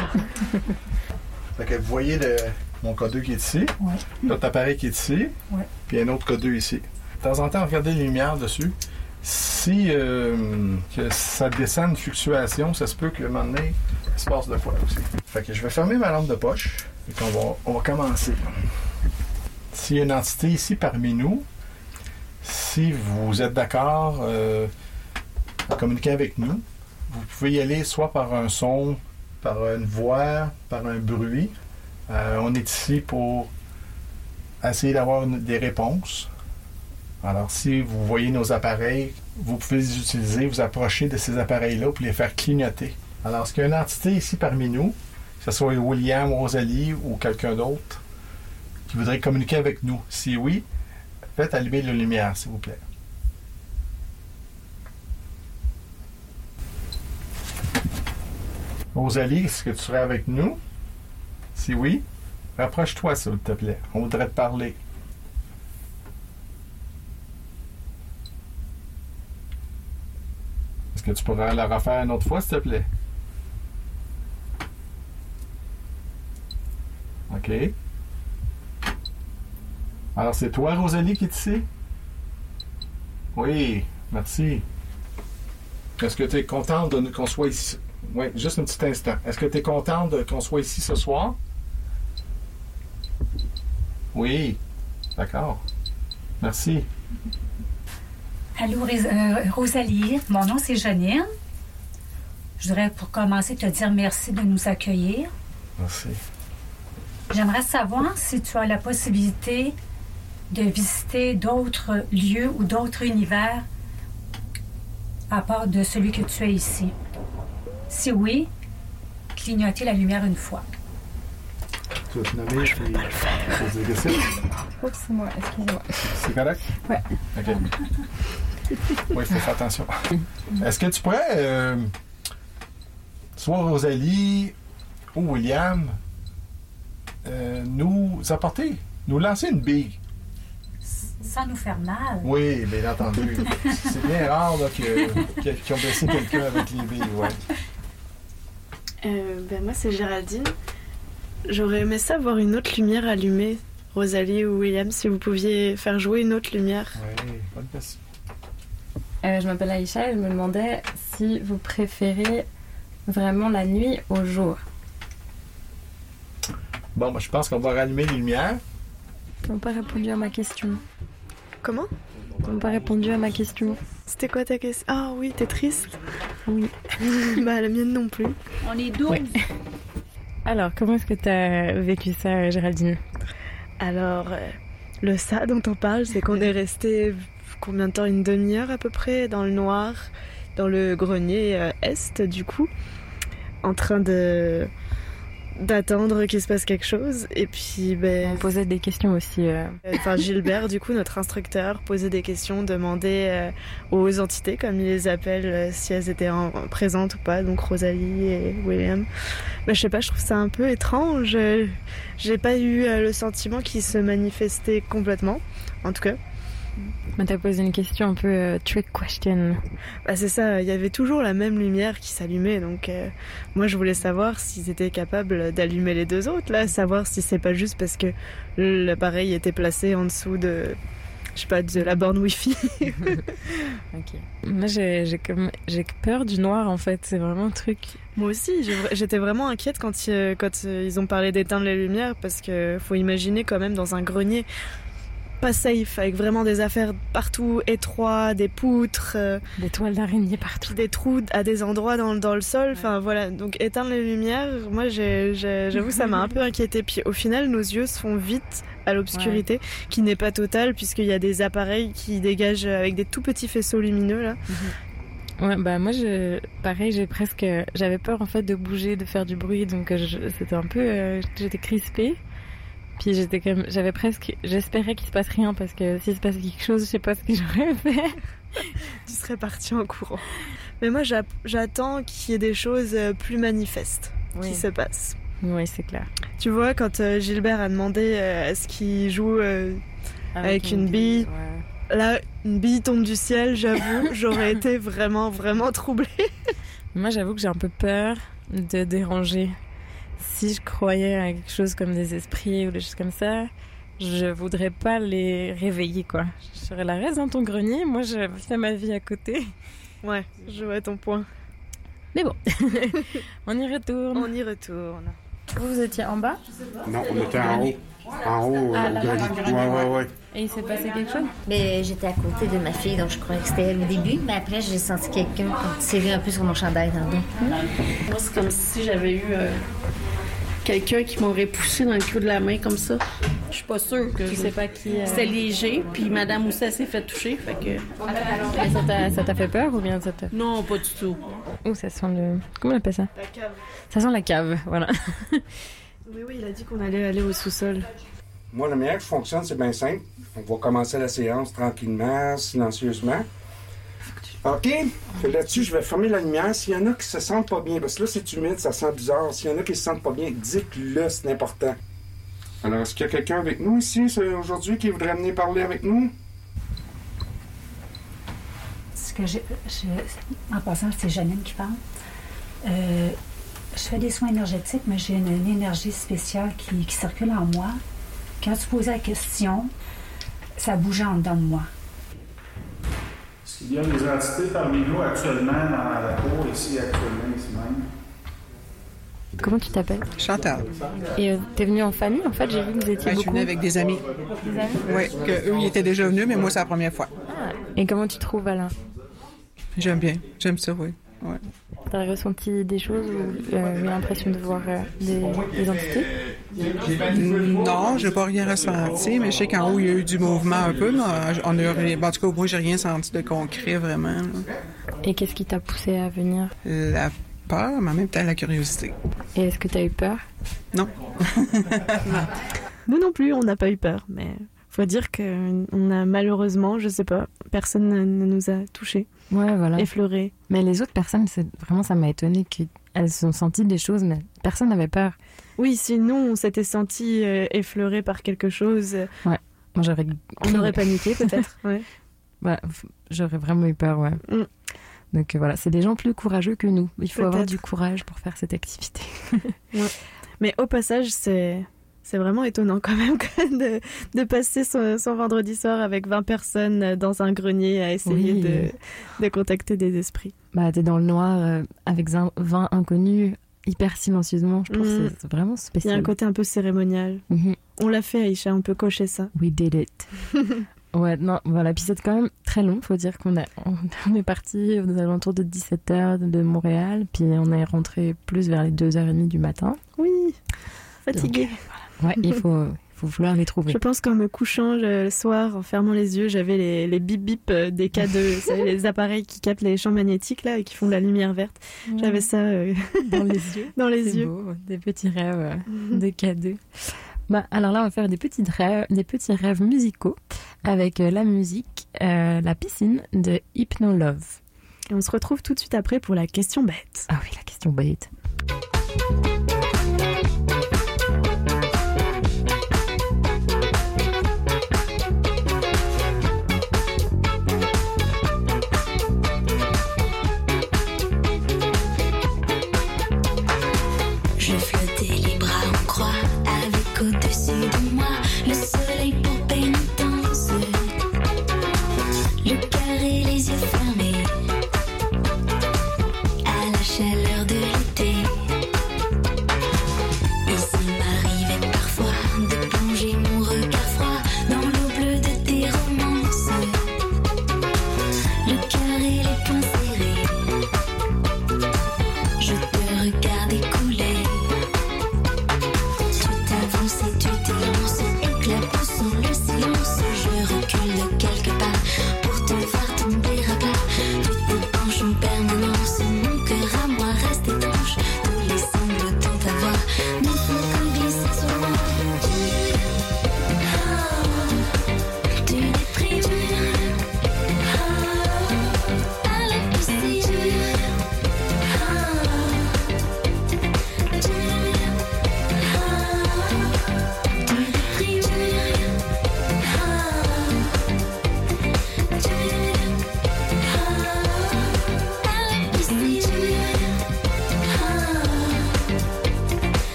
Fait que vous voyez le, mon K2 qui est ici, Ouais. l'autre appareil qui est ici, Ouais. puis un autre K2 ici. De temps en temps, regardez les lumières dessus. Si euh, ça descend une fluctuation, ça se peut que un moment donné, il se passe de quoi aussi. Fait que je vais fermer ma lampe de poche et qu'on va, on va commencer. S'il y a une entité ici parmi nous, si vous êtes d'accord euh, communiquer avec nous, vous pouvez y aller soit par un son, par une voix, par un bruit. Euh, on est ici pour essayer d'avoir des réponses. Alors, si vous voyez nos appareils, vous pouvez les utiliser, vous approcher de ces appareils-là pour les faire clignoter. Alors, est-ce qu'il y a une entité ici parmi nous, que ce soit William, Rosalie ou quelqu'un d'autre, qui voudrait communiquer avec nous? Si oui, faites allumer la lumière, s'il vous plaît. Rosalie, est-ce que tu serais avec nous? Si oui, rapproche-toi, s'il te plaît. On voudrait te parler. Est-ce que tu pourrais la refaire une autre fois, s'il te plaît? OK. Alors, c'est toi, Rosalie, qui est ici? Oui, merci. Est-ce que tu es contente de nous- qu'on soit ici? Oui, juste un petit instant. Est-ce que tu es contente de- qu'on soit ici ce soir? Oui. D'accord. Merci. Allô, euh, Rosalie. Mon nom, c'est Janine. Je voudrais, pour commencer, te dire merci de nous accueillir. Merci. J'aimerais savoir si tu as la possibilité de visiter d'autres lieux ou d'autres univers à part de celui que tu as ici. Si oui, clignoter la lumière une fois. Tu vas te nommer je vais pas le faire. Poser des questions. Oups, c'est moi, excusez-moi. C'est correct? Ouais. OK. Oui, il faut faire attention. Est-ce que tu pourrais, euh, soit Rosalie ou William, euh, nous apporter, nous lancer une bille? Sans nous faire mal. Oui, bien entendu. C'est bien rare là, que- que- qu'ils ont blessé quelqu'un avec les billes, ouais. Euh, ben moi, c'est Géraldine. J'aurais aimé ça voir une autre lumière allumée. Rosalie ou William, si vous pouviez faire jouer une autre lumière. Oui, bonne question. Euh, je m'appelle Aïcha et je me demandais si vous préférez vraiment la nuit au jour. Bon, ben, je pense qu'on va rallumer les lumières. Ils n'ont pas répondu à ma question. Comment? Ils n'ont pas répondu à ma question. C'était quoi ta question? Ah oui, t'es triste? Oui. bah la mienne non plus. On est 12. Alors, comment est-ce que tu as vécu ça, Géraldine? Alors, euh, le ça dont on parle, c'est qu'on est resté combien de temps? Une demi-heure à peu près dans le noir, dans le grenier euh, est du coup, en train de d'attendre qu'il se passe quelque chose. Et puis, ben, On posait des questions aussi. euh. Enfin, Gilbert, du coup, notre instructeur, posait des questions, demandait euh, aux entités, comme il les appelle, euh, si elles étaient en- présentes ou pas, donc Rosalie et William, Bah, je sais pas, je trouve ça un peu étrange. Euh, J'ai pas eu euh, le sentiment qu'il se manifestait complètement, en tout cas. Mais t'as posé une question un peu euh, trick question. Bah, c'est ça, il y avait toujours la même lumière qui s'allumait, donc euh, moi je voulais savoir s'ils étaient capables d'allumer les deux autres, là, savoir si c'est pas juste parce que l'appareil était placé en dessous de, je sais pas, de la borne Wi-Fi. Ok. Moi, j'ai j'ai comme j'ai peur du noir en fait. C'est vraiment un truc. Moi aussi, j'étais vraiment inquiète quand, ils- quand euh, ils ont parlé d'éteindre les lumières parce que faut imaginer quand même dans un grenier pas safe avec vraiment des affaires partout étroits, des poutres, euh, des toiles d'araignée partout, des trous à des endroits dans, dans le sol. Enfin voilà, donc éteindre les lumières, moi j'avoue ça m'a un peu inquiété. Puis au final, nos yeux se font vite à l'obscurité, qui n'est pas totale puisqu'il y a des appareils qui dégagent avec des tout petits faisceaux lumineux là. Ouais, bah moi, je, pareil, j'ai presque, j'avais peur en fait de bouger, de faire du bruit, donc euh, c'était un peu, euh, j'étais crispée. Puis j'étais comme, j'avais presque, j'espérais qu'il se passe rien parce que s'il se passe quelque chose, je sais pas ce que j'aurais fait. tu serais parti en courant. Mais moi, j'a- j'attends qu'il y ait des choses euh, plus manifestes Oui. qui se passent. Oui, c'est clair. Tu vois, quand euh, Gilbert a demandé euh, à ce qu'il joue euh, avec, une, bille, là, une bille tombe du ciel, j'avoue, j'aurais été vraiment, vraiment troublée. Moi, j'avoue que j'ai un peu peur de déranger. Si je croyais à quelque chose comme des esprits ou des choses comme ça, je voudrais pas les réveiller, quoi. Je serais la reste dans ton grenier, moi, je fais ma vie à côté. Ouais, je vois ton point. Mais bon, on y retourne. On y retourne. Vous, vous étiez en bas? Non, on était en haut. En haut, Ah, au le grenier. Ouais, ouais, ouais. Et il s'est passé quelque chose? Mais j'étais à côté de ma fille, donc je croyais que c'était elle au début. Mais après, j'ai senti quelqu'un tirer un peu sur mon chandail dans le dos. Moi, c'est comme si j'avais eu euh, quelqu'un qui m'aurait poussé dans le creux de la main comme ça. Je suis pas sûre que Tu sais pas qui, euh, C'était léger, puis Madame aussi, elle s'est fait toucher, fait que... Et ça t'a- fait peur ou bien ça t'a... Non, pas du tout. Ouh, ça sent le... Comment on appelle ça? La cave. Ça sent la cave, voilà. Oui, oui, il a dit qu'on allait aller au sous-sol. Moi, la manière que je fonctionne, c'est bien simple. On va commencer la séance tranquillement, silencieusement. OK? Là-dessus, je vais fermer la lumière. S'il y en a qui se sentent pas bien, parce que là, c'est humide, ça sent bizarre. S'il y en a qui se sentent pas bien, dites-le, c'est important. Alors, est-ce qu'il y a quelqu'un avec nous ici c'est aujourd'hui qui voudrait venir parler avec nous? Ce que j'ai, en passant, c'est Janine qui parle. Euh, je fais des soins énergétiques, mais j'ai une, une énergie spéciale qui, qui circule en moi. Quand tu posais la question, ça bougeait en dedans de moi. Est-ce qu'il y a des entités parmi nous actuellement dans la cour, ici, actuellement, ici même? Comment tu t'appelles? Chantal. Et euh, t'es venu en famille, en fait, j'ai vu que vous étiez Ben, je suis beaucoup. venue avec des amis. Des amis? Oui, que eux, ils étaient déjà venus, mais moi, c'est la première fois. Et comment tu trouves, Alain? J'aime bien. J'aime ça, oui. Ouais. T'as ressenti des choses ou euh, eu l'impression de voir euh, des, des entités Non, j'ai pas rien ressenti, mais je sais qu'en haut, il y a eu du mouvement un peu, mais on a, en tout cas, moi, j'ai rien senti de concret, vraiment. là. Et qu'est-ce qui t'a poussé à venir? La peur, mais en même temps, la curiosité. Et est-ce que t'as eu peur? Non. Nous non plus, on n'a pas eu peur, mais faut dire qu'on a malheureusement, je sais pas, personne ne ne nous a touchés, Ouais, voilà. effleurés. Mais les autres personnes, c'est vraiment, ça m'a étonné qu'elles ont senti des choses, mais personne n'avait peur. Oui, si nous, on s'était sentis euh, effleurés par quelque chose, Ouais. Moi, j'aurais. on aurait paniqué peut-être. Ouais. Ouais, f- j'aurais vraiment eu peur, ouais. Mm. Donc euh, voilà, c'est des gens plus courageux que nous. Il faut avoir du courage pour faire cette activité. Ouais. Mais au passage, c'est c'est vraiment étonnant quand même de, de passer son, son vendredi soir avec 20 personnes dans un grenier à essayer Oui. de, de contacter des esprits. Bah, t'es dans le noir euh, avec zin- 20 inconnus, hyper silencieusement. Je Mm. que c'est- c'est vraiment Il y a spécial. un côté un peu cérémonial. Mhm. On l'a fait, Aïcha, on peut cocher ça. We did it. ouais, non, voilà. Puis c'est quand même très long. Faut dire qu'on on est parti aux alentours de 17h de Montréal, puis on est rentré plus vers les 2h30 du matin. Oui, fatigué. Ouais, il faut, faut vouloir les trouver. Je pense qu'en me couchant le soir, en fermant les yeux, j'avais les, les bip bip euh, des K2, vous savez, les appareils qui captent les champs magnétiques là et qui font de la lumière verte. Ouais. J'avais ça euh, dans les yeux. dans les C'est yeux. beau, des petits rêves euh, de cadeaux. Bah, alors là, on va faire des petits rêves, des petits rêves musicaux avec euh, la musique, la piscine de Hypno Love. Et on se retrouve tout de suite après pour la question bête. Ah oui, la question bête.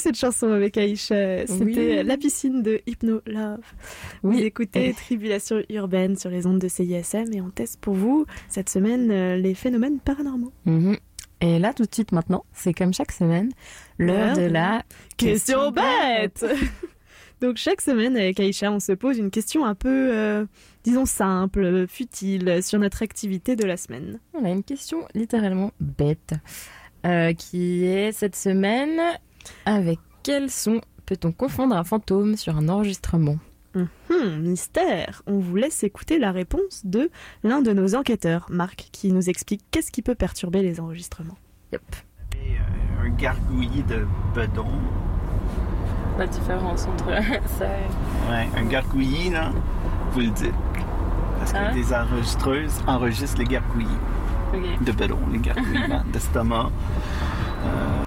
Cette chanson avec Aïcha. C'était Oui. La piscine de Hypno Love. Vous Oui. écoutez Tribulation urbaine sur les ondes de CISM et on teste pour vous cette semaine euh, les phénomènes paranormaux. Mhm. Et là, tout de suite maintenant, c'est comme chaque semaine, l'heure de la question bête. Donc chaque semaine avec Aïcha, on se pose une question un peu, euh, disons simple, futile sur notre activité de la semaine. On a une question littéralement bête euh, qui est cette semaine avec quel son peut-on confondre un fantôme sur un enregistrement? Hum, mystère. On vous laisse écouter la réponse de l'un de nos enquêteurs, Marc, qui nous explique qu'est-ce qui peut perturber les enregistrements. un gargouillis de bedon. La différence entre ça Ouais, un gargouillis, là, vous le dites. Parce que Hein? des enregistreuses enregistrent les gargouillis de bedon, les gargouillements d'estomac. Euh,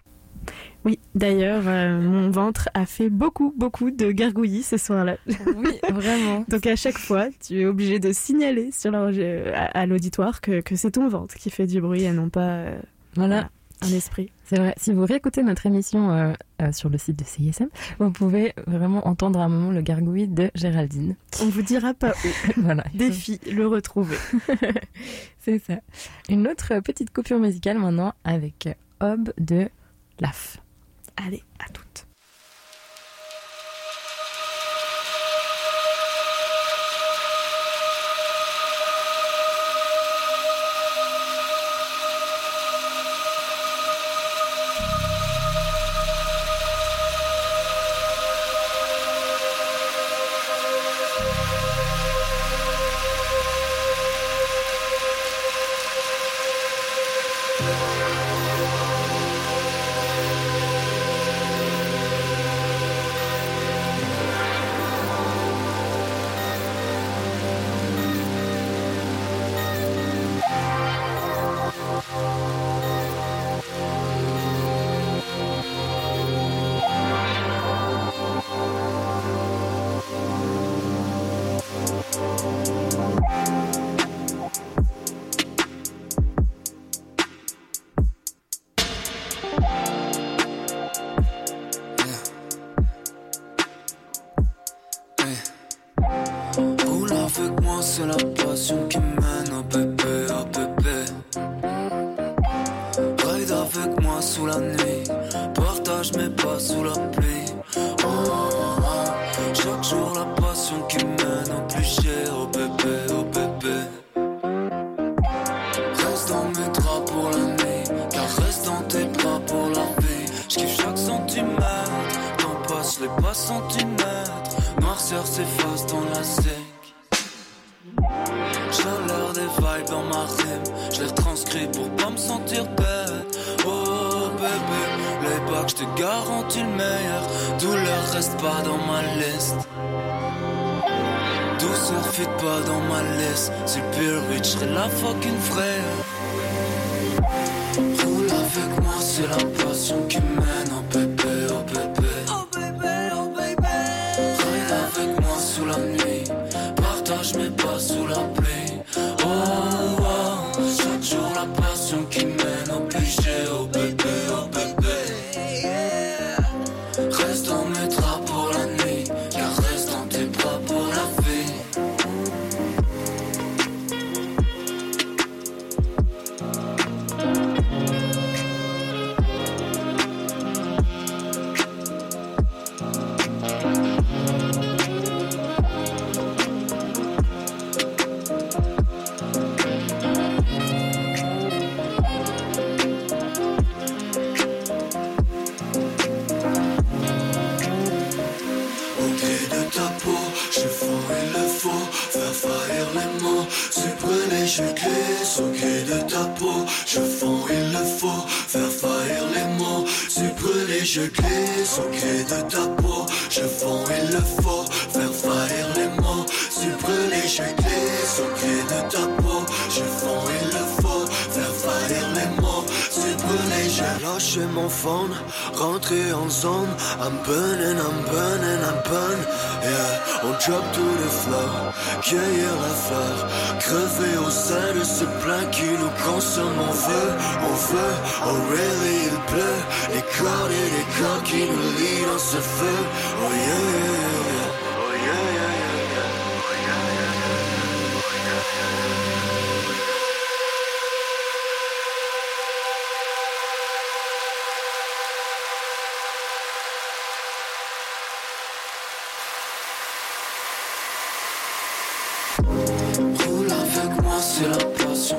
Oui, d'ailleurs, euh, mon ventre a fait beaucoup, beaucoup de gargouillis ce soir-là. Oui, vraiment. Donc à chaque fois, tu es obligé de signaler sur l'enregi- à, à l'auditoire que, que c'est ton ventre qui fait du bruit et non pas euh, Voilà. un esprit. C'est vrai, si vous réécoutez notre émission euh, euh, sur le site de CISM, vous pouvez vraiment entendre à un moment le gargouille de Géraldine. On vous dira pas où. voilà. Défi, le retrouver. C'est ça. Une autre petite coupure musicale maintenant avec Hob de Laf. Allez, à toutes. C'est la passion reste pas dans ma liste. Douceur fit pas dans ma liste. C'est le pire bitch, serai la fucking frère. Roule avec moi, c'est la zone, I'm burning, I'm burning, I'm burning. Yeah, on drop to the floor Cueillir la fleur. Crever au sein de ce plein qui nous consomme. On veut, on veut, oh really il pleut. Les cordes et les corps qui nous lient dans ce feu. Oh yeah, yeah, c'est la passion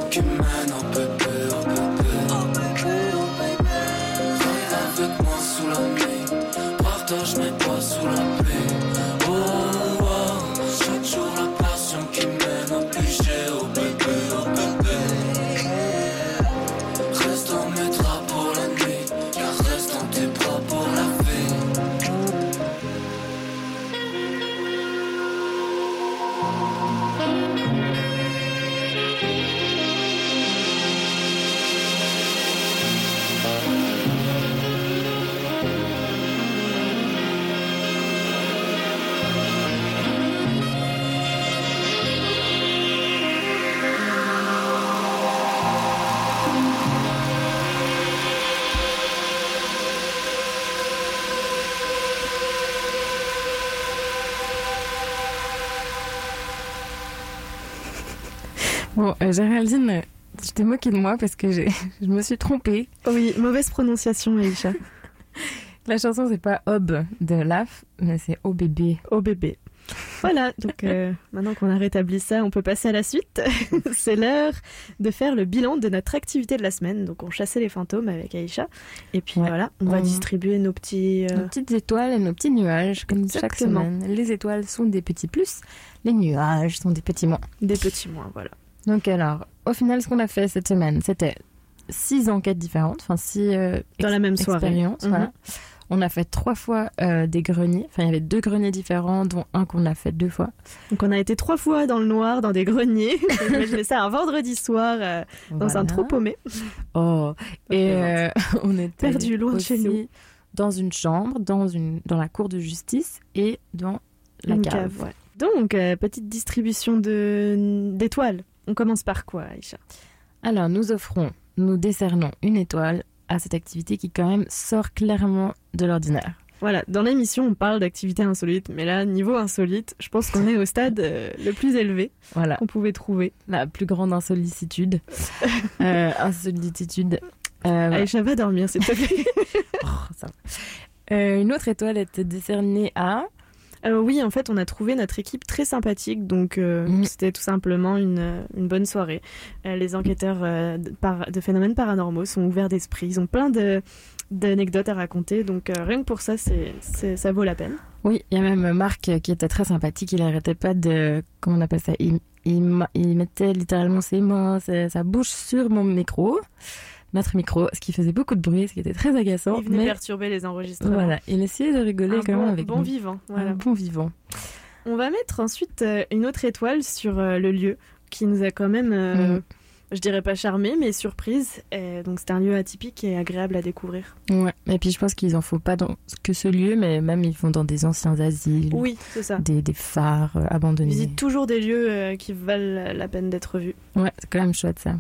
Géraldine, je t'ai moqué de moi parce que je me suis trompée. Oui, mauvaise prononciation, Aïcha. La chanson, c'est pas Ob de Laf, mais c'est bébé. Oh bébé. Voilà, donc euh, maintenant qu'on a rétabli ça, on peut passer à la suite. C'est l'heure de faire le bilan de notre activité de la semaine. Donc on chassait les fantômes avec Aïcha. Et puis voilà, on va distribuer nos petits... euh, Nos petites étoiles et nos petits nuages, comme chaque semaine. Les étoiles sont des petits plus, les nuages sont des petits moins. Des petits moins, voilà. Donc alors, au final, ce qu'on a fait cette semaine, c'était six enquêtes différentes, enfin six euh, Dans la même soirée. expériences, Mhm. voilà. On a fait trois fois euh, des greniers, enfin il y avait deux greniers différents, dont un qu'on a fait deux fois. Donc on a été trois fois dans le noir, dans des greniers. Imaginez ça un vendredi soir euh, dans Voilà. un trou paumé. Oh, et euh, on était Perdu loin de chez nous. dans une chambre, dans une dans la cour de justice et dans la Une cave. ouais. Donc, petite distribution de d'étoiles. On commence par quoi, Aïcha? Alors, nous offrons, nous décernons une étoile à cette activité qui quand même sort clairement de l'ordinaire. Voilà, dans l'émission, on parle d'activités insolites, mais là, niveau insolite, je pense qu'on est au stade euh, le plus élevé Voilà. qu'on pouvait trouver. La plus grande insolitude. euh, insolitude. Euh, Aïcha va dormir, s'il te plaît. ça va. Euh, une autre étoile était décernée à. Euh, oui, en fait, on a trouvé notre équipe très sympathique, donc euh, Mhm. c'était tout simplement une, euh, une bonne soirée. Euh, les enquêteurs de, par- de phénomènes paranormaux sont ouverts d'esprit, ils ont plein d'anecdotes à raconter, donc rien que pour ça, c'est ça vaut la peine. Oui, il y a même Marc qui était très sympathique. Il arrêtait pas de. Comment on appelle ça? Il, il, ma- il mettait littéralement ses mains, sa, sa bouche sur mon micro, notre micro, ce qui faisait beaucoup de bruit, ce qui était très agaçant. Ils venaient mais perturber les enregistrements. voilà, il essayait de rigoler Un quand bon, même avec bon nous. vivant. Voilà. Un bon vivant. On va mettre ensuite euh, une autre étoile sur euh, le lieu qui nous a quand même, euh, Mhm. je dirais pas charmé, mais surprise. Et donc c'est un lieu atypique et agréable à découvrir. Ouais. Et puis je pense qu'ils en font pas dans que ce lieu, mais même ils vont dans des anciens asiles. Oui, c'est ça. Des, des phares On abandonnés. visite toujours des lieux qui valent la peine d'être vus. Ouais, c'est quand même chouette ça.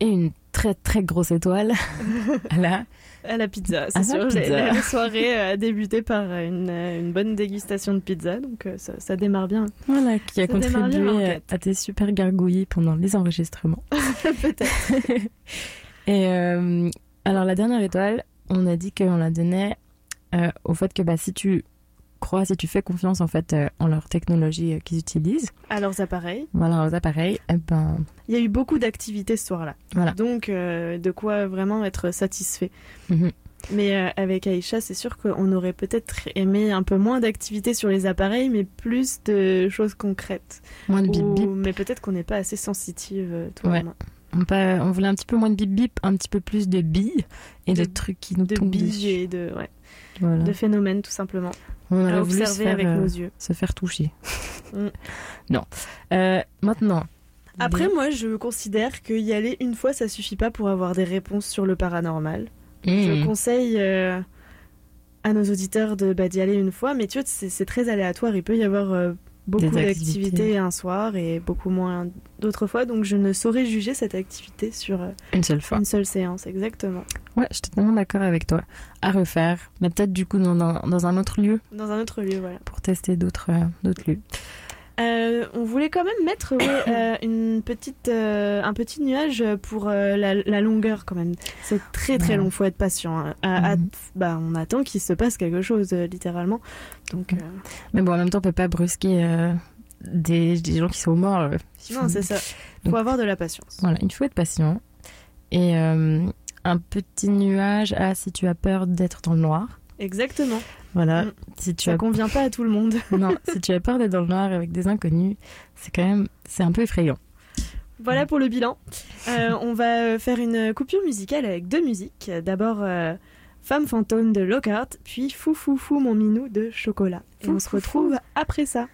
Et une très très grosse étoile. là. À la pizza, c'est À la sûr. La, la soirée a débuté par une, euh, une bonne dégustation de pizza, donc euh, ça, ça démarre bien. Voilà, qui a Ça contribué à, à tes super gargouillis pendant les enregistrements. Peut-être. Et euh, alors la dernière étoile, on a dit qu'on la donnait euh, au fait que bah, si tu crois, si tu fais confiance en fait euh, en leur technologie euh, qu'ils utilisent, À leurs appareils. voilà leurs appareils, eh ben Il y a eu beaucoup d'activités ce soir-là. Voilà. Donc, euh, de quoi vraiment être satisfait. Mhm. Mais euh, avec Aïcha, c'est sûr qu'on aurait peut-être aimé un peu moins d'activités sur les appareils, mais plus de choses concrètes. moins de bip Ou- bip. Mais peut-être qu'on n'est pas assez sensitive, toi Ouais. et moi. On, voulait un petit peu moins de bip bip, un petit peu plus de billes et de, De- trucs qui nous De tombent billes dessus. et de, ouais, Voilà. de phénomènes, tout simplement. On aurait à voulu se observer faire, avec euh, nos yeux. se faire toucher. Mm. Non. Euh, maintenant. Après, des- moi, je considère qu'y aller une fois, ça suffit pas pour avoir des réponses sur le paranormal. Mm. Je conseille euh, à nos auditeurs de bah, d'y aller une fois, mais tu vois, c'est très aléatoire. Il peut y avoir beaucoup d'activités activités. un soir et beaucoup moins d'autres fois, donc je ne saurais juger cette activité sur euh, Une seule fois. une seule séance, exactement. Ouais, je suis totalement d'accord avec toi. À refaire, mais peut-être du coup dans un, dans un autre lieu Dans un autre lieu, voilà. pour tester d'autres euh, d'autres lieux. Euh, on voulait quand même mettre ouais, euh, une petite, euh, un petit nuage pour la, la longueur quand même. C'est très très Ouais. long, faut être patient. hein. À- à- Mhm. bah, on attend qu'il se passe quelque chose littéralement. Donc Mais bon, en même temps, on peut pas brusquer des, des gens qui sont morts. Il faut- non, c'est ça. Faut Donc- avoir de la patience. Voilà, il faut être patient. Et un petit nuage à si tu as peur d'être dans le noir. Exactement. Voilà, Mm. si tu Ça as convient pas à tout le monde. non, si tu as peur d'être dans le noir avec des inconnus, c'est quand même c'est un peu effrayant. Voilà pour le bilan. Euh, on va faire une coupure musicale avec deux musiques. D'abord euh, Femme fantôme de Lockhart, puis Fou Fou Fou mon minou de Chocolat. Et Fou, on se fou, retrouve après ça.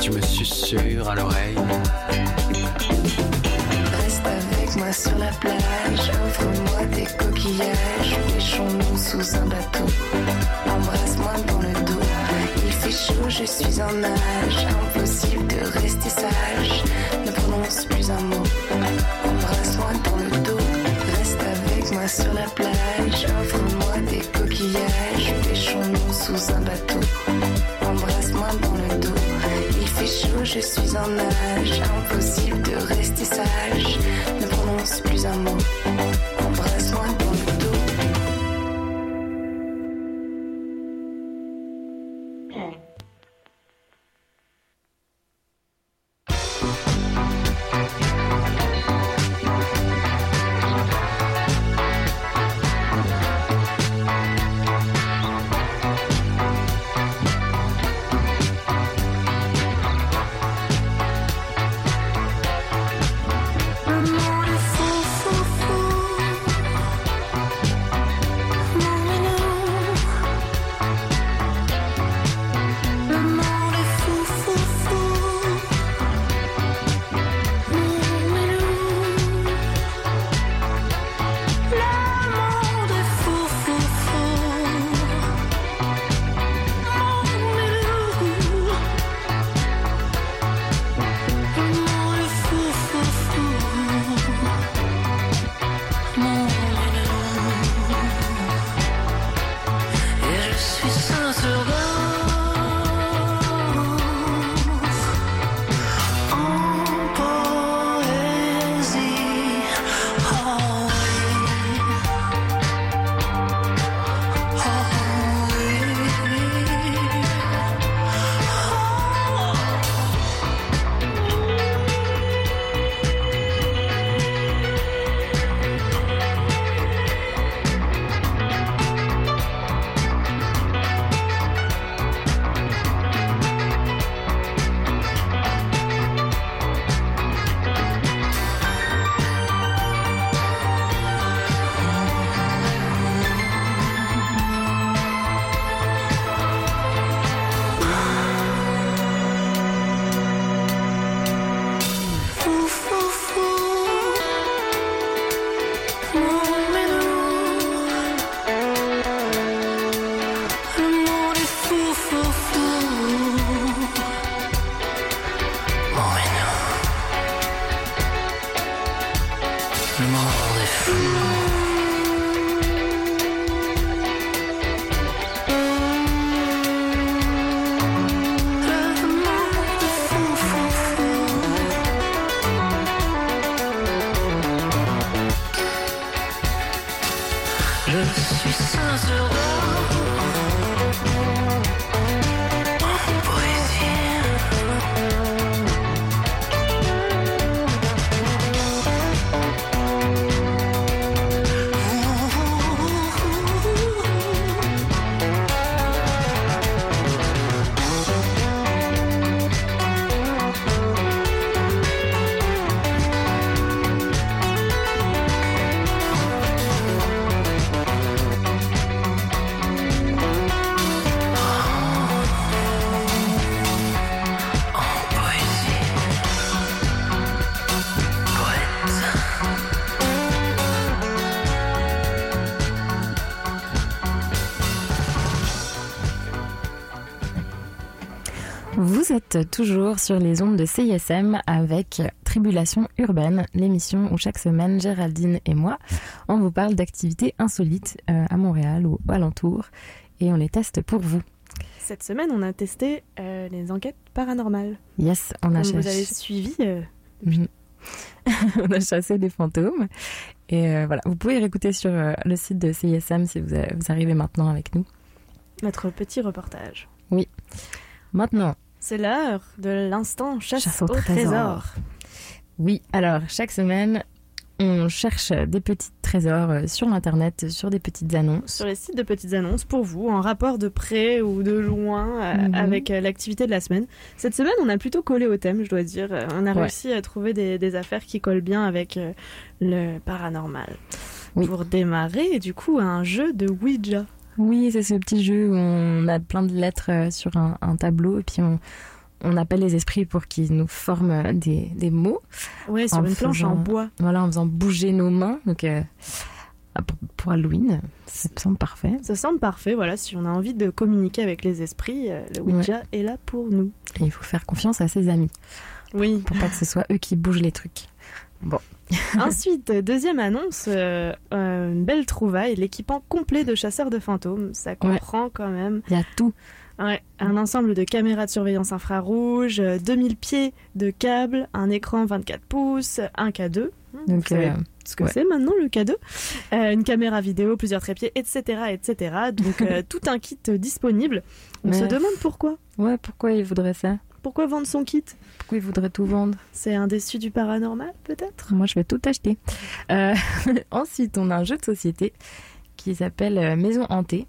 tu me susurres à l'oreille. Reste avec moi sur la plage, offre-moi des coquillages, pêchons-nous sous un bateau. Embrasse-moi dans le dos, il fait chaud, je suis en nage, impossible de rester sage, ne prononce plus un mot. Embrasse-moi dans le dos, reste avec moi sur la plage, offre-moi des coquillages, pêchons-nous sous un bateau je suis en âge, impossible de rester sage, ne prononce plus un mot. all if toujours sur les ondes de CISM avec Tribulation urbaine, l'émission où chaque semaine Géraldine et moi, on vous parle d'activités insolites euh, à Montréal ou alentour et on les teste pour vous. Cette semaine, on a testé euh, les enquêtes paranormales. Yes, on a Comme vous avez suivi, euh, Mhm. on a chassé des fantômes. Et euh, voilà, vous pouvez réécouter sur le site de CISM si vous, vous arrivez maintenant avec nous. notre petit reportage. Oui. Maintenant, C'est l'heure de l'instant chasse, chasse au, au trésor. trésor. Oui, alors chaque semaine, on cherche des petits trésors euh, sur Internet, sur des petites annonces. Sur les sites de petites annonces pour vous, en rapport de près ou de loin euh, Mhm. avec euh, l'activité de la semaine. Cette semaine, on a plutôt collé au thème, je dois dire. On a Ouais. réussi à trouver des, des affaires qui collent bien avec le paranormal. Pour démarrer, du coup, un jeu de Ouija. Oui, c'est ce petit jeu où on a plein de lettres euh, sur un, un tableau et puis on, on appelle les esprits pour qu'ils nous forment euh, des, des mots. Ouais, sur une planche en bois. Voilà, en faisant bouger nos mains. Donc, euh, pour, pour Halloween, ça me semble parfait. Ça semble parfait, voilà, si on a envie de communiquer avec les esprits, le Ouija est là pour nous. Et il faut faire confiance à ses amis. Oui. Pour pas que ce soit eux qui bougent les trucs. Bon. Ensuite, deuxième annonce, euh, euh, une belle trouvaille, l'équipement complet de chasseurs de fantômes. Ça comprend quand même. Il y a tout. Ouais, un ensemble de caméras de surveillance infrarouge, euh, 2000 pieds de câbles, un écran 24 pouces, un K2. Donc, Vous savez euh, ce que ouais. c'est maintenant le K2 Euh, Une caméra vidéo, plusieurs trépieds, etc. etc. Donc euh, tout un kit disponible. On Mais- se demande pourquoi. Ouais, pourquoi ils voudraient ça? Pourquoi vendre son kit? Pourquoi ils voudraient tout vendre? C'est un déçu du paranormal peut-être? Moi, je vais tout acheter. Euh, ensuite, on a un jeu de société qui s'appelle euh, Maison hantée.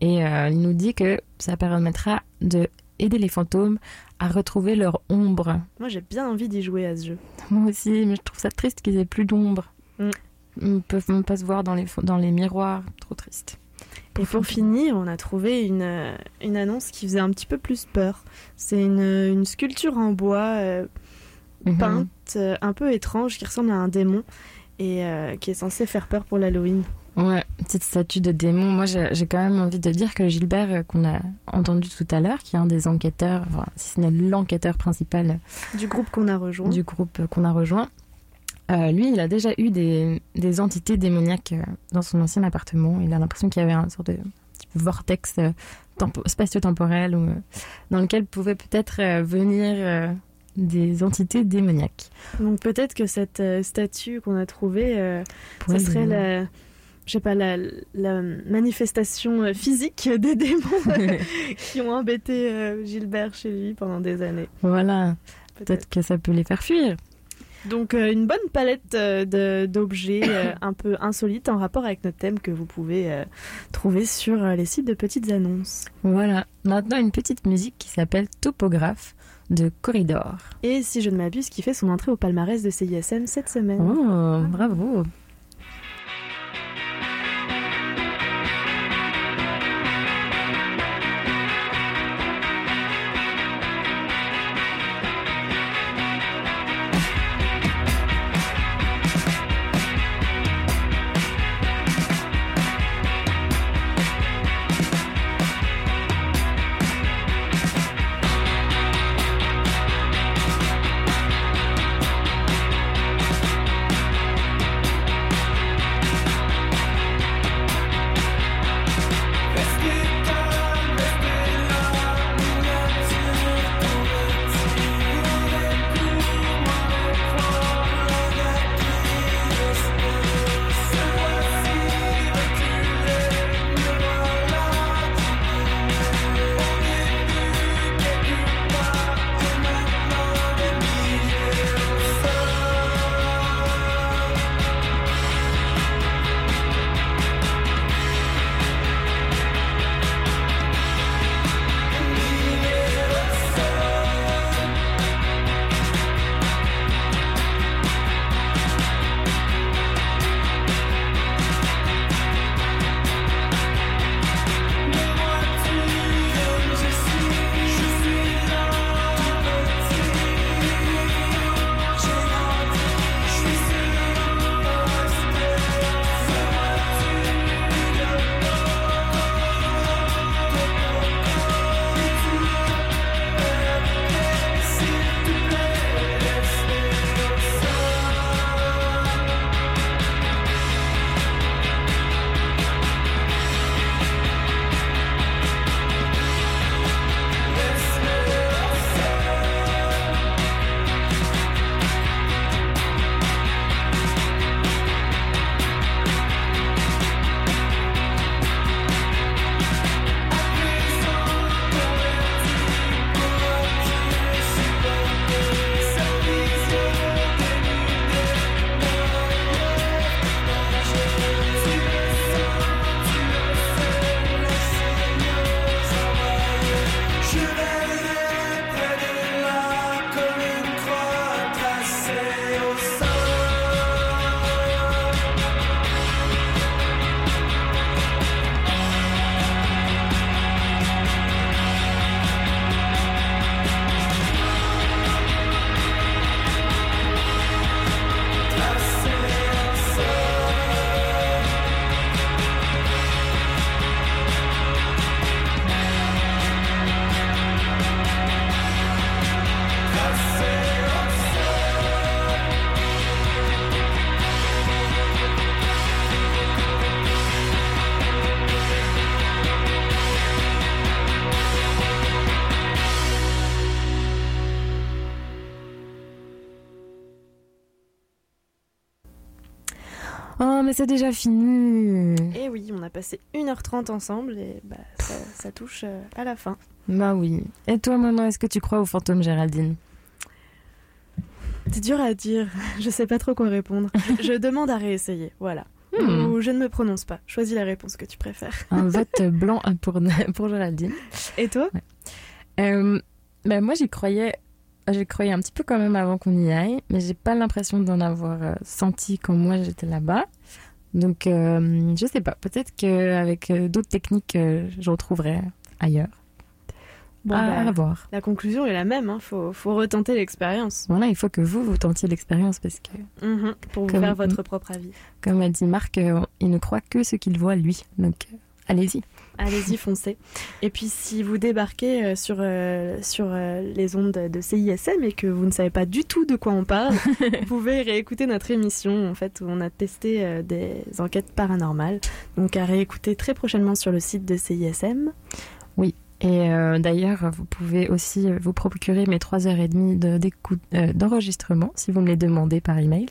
Et euh, il nous dit que ça permettra de aider les fantômes à retrouver leur ombre. Moi j'ai bien envie d'y jouer à ce jeu. Moi aussi, mais je trouve ça triste qu'ils aient plus d'ombre. Mm. Ils ne peuvent même pas se voir dans les, dans les miroirs. Trop triste. Et pour finir, on a trouvé une, euh, une annonce qui faisait un petit peu plus peur. C'est une, une sculpture en bois euh, Mhm. peinte, euh, un peu étrange, qui ressemble à un démon et euh, qui est censée faire peur pour l'Halloween. Ouais, petite statue de démon. Moi, j'ai quand même envie de dire que Gilbert, euh, qu'on a entendu tout à l'heure, qui est un des enquêteurs, enfin, si ce n'est l'enquêteur principal Du groupe qu'on a rejoint. du groupe qu'on a rejoint, euh, lui, il a déjà eu des, des entités démoniaques euh, dans son ancien appartement. Il a l'impression qu'il y avait un sorte de petit vortex euh, tempo- spatio-temporel où, dans lequel pouvaient peut-être venir des entités démoniaques. Donc peut-être que cette statue qu'on a trouvée, ça serait la, je sais pas, la, la manifestation physique des démons qui ont embêté Gilbert chez lui pendant des années. Voilà, peut-être que ça peut les faire fuir. Donc euh, une bonne palette euh, d'objets euh, un peu insolites en rapport avec notre thème que vous pouvez trouver sur les sites de petites annonces. Voilà, maintenant une petite musique qui s'appelle Topographe de Corridor. Et si je ne m'abuse, qui fait son entrée au palmarès de CISM cette semaine. Oh, bravo mais c'est déjà fini. Et oui, on a passé 1h30 ensemble et bah, ça, ça touche euh, à la fin. Bah oui. Et toi, maman, est-ce que tu crois au fantôme Géraldine? C'est dur à dire, je sais pas trop quoi répondre. Je, je demande à réessayer, voilà. Hmm. Ou je ne me prononce pas. Choisis la réponse que tu préfères. Un vote blanc pour, pour Géraldine. Et toi? Euh, bah, moi, j'y croyais. J'y croyais un petit peu quand même avant qu'on y aille, mais j'ai pas l'impression d'en avoir euh, senti quand moi j'étais là-bas. Donc, euh, je sais pas. Peut-être qu'avec euh, d'autres techniques, euh, je retrouverai ailleurs. Bon, à, bah, à voir. La conclusion est la même, hein. faut, faut retenter l'expérience. Voilà, il faut que vous, vous tentiez l'expérience parce que, Mhm, Pour vous Comme- faire votre propre avis. comme a dit Marc, euh, il ne croit que ce qu'il voit lui. Donc, allez-y. Allez-y, foncez. Et puis si vous débarquez euh, sur, euh, sur euh, les ondes de CISM et que vous ne savez pas du tout de quoi on parle, vous pouvez réécouter notre émission en fait où on a testé euh, des enquêtes paranormales. Donc à réécouter très prochainement sur le site de CISM. Oui. Et euh, d'ailleurs, vous pouvez aussi vous procurer mes 3h30 de- d'écoute- euh, d'enregistrement, si vous me les demandez par email,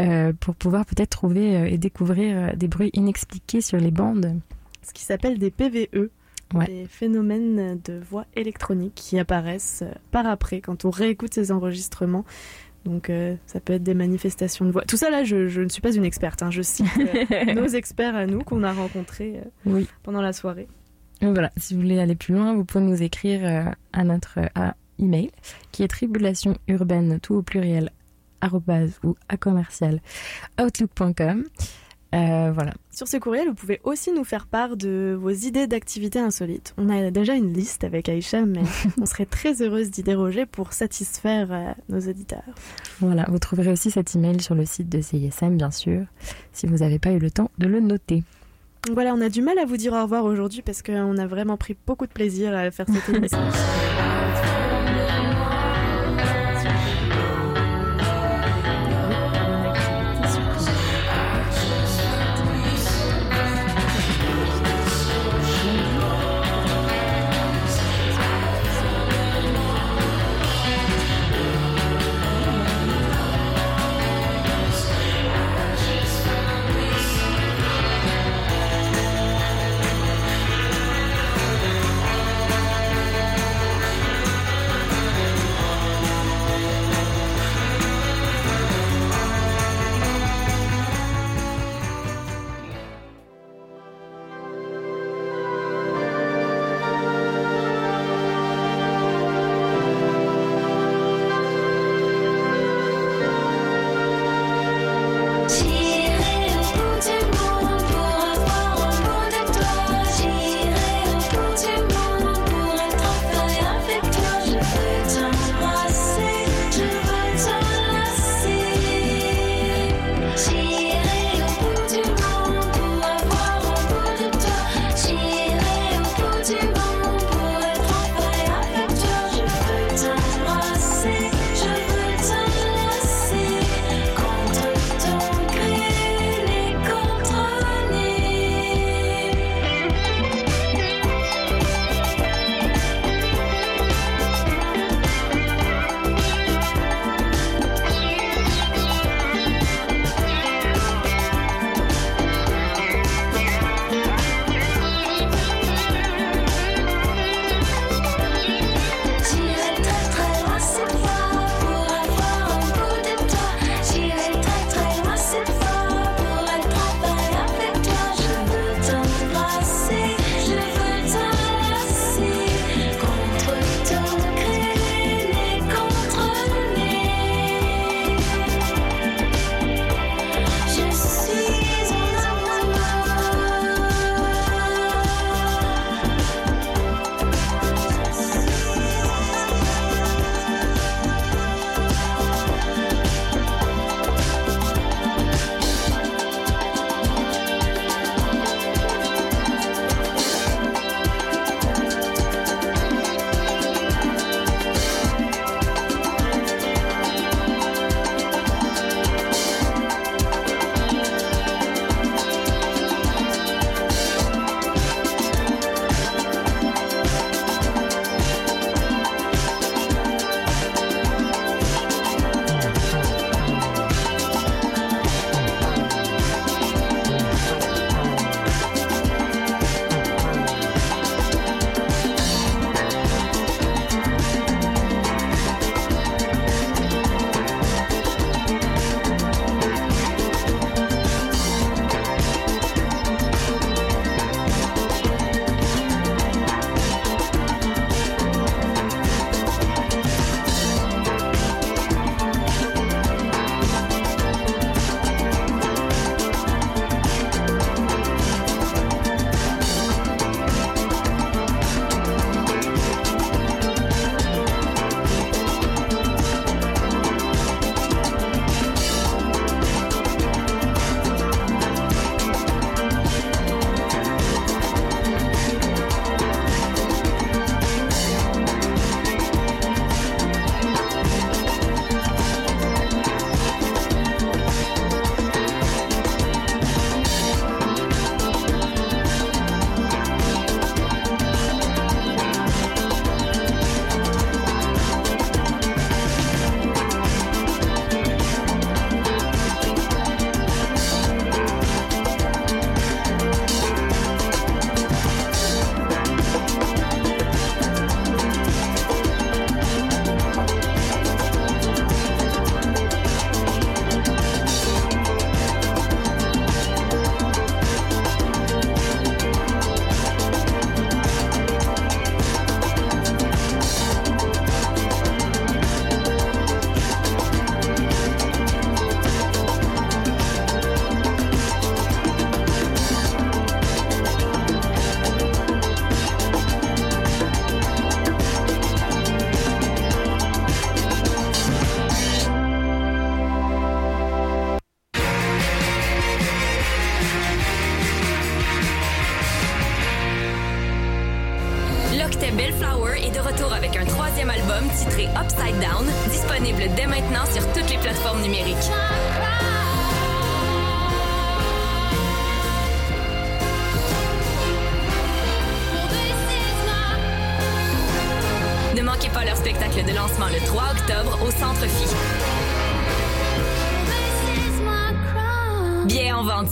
euh, pour pouvoir peut-être trouver et découvrir des bruits inexpliqués sur les bandes. Ce qui s'appelle des PVE. Ouais. Des phénomènes de voix électronique qui apparaissent euh, par après quand on réécoute ces enregistrements. Donc euh, ça peut être des manifestations de voix. Tout ça là, je, je ne suis pas une experte. hein. Je cite euh, nos experts à nous qu'on a rencontrés euh, Oui. pendant la soirée. Voilà, si vous voulez aller plus loin, vous pouvez nous écrire à notre à email qui est tribulation urbaine tout au pluriel arrobase ou à commercial outlook.com. Euh, voilà. Sur ce courriel, vous pouvez aussi nous faire part de vos idées d'activités insolites. On a déjà une liste avec Aïcha, mais on serait très heureuse d'y déroger pour satisfaire euh, nos auditeurs. Voilà, vous trouverez aussi cet email sur le site de CISM, bien sûr, si vous n'avez pas eu le temps de le noter. Voilà, on a du mal à vous dire au revoir aujourd'hui parce qu'on a vraiment pris beaucoup de plaisir à faire cette émission.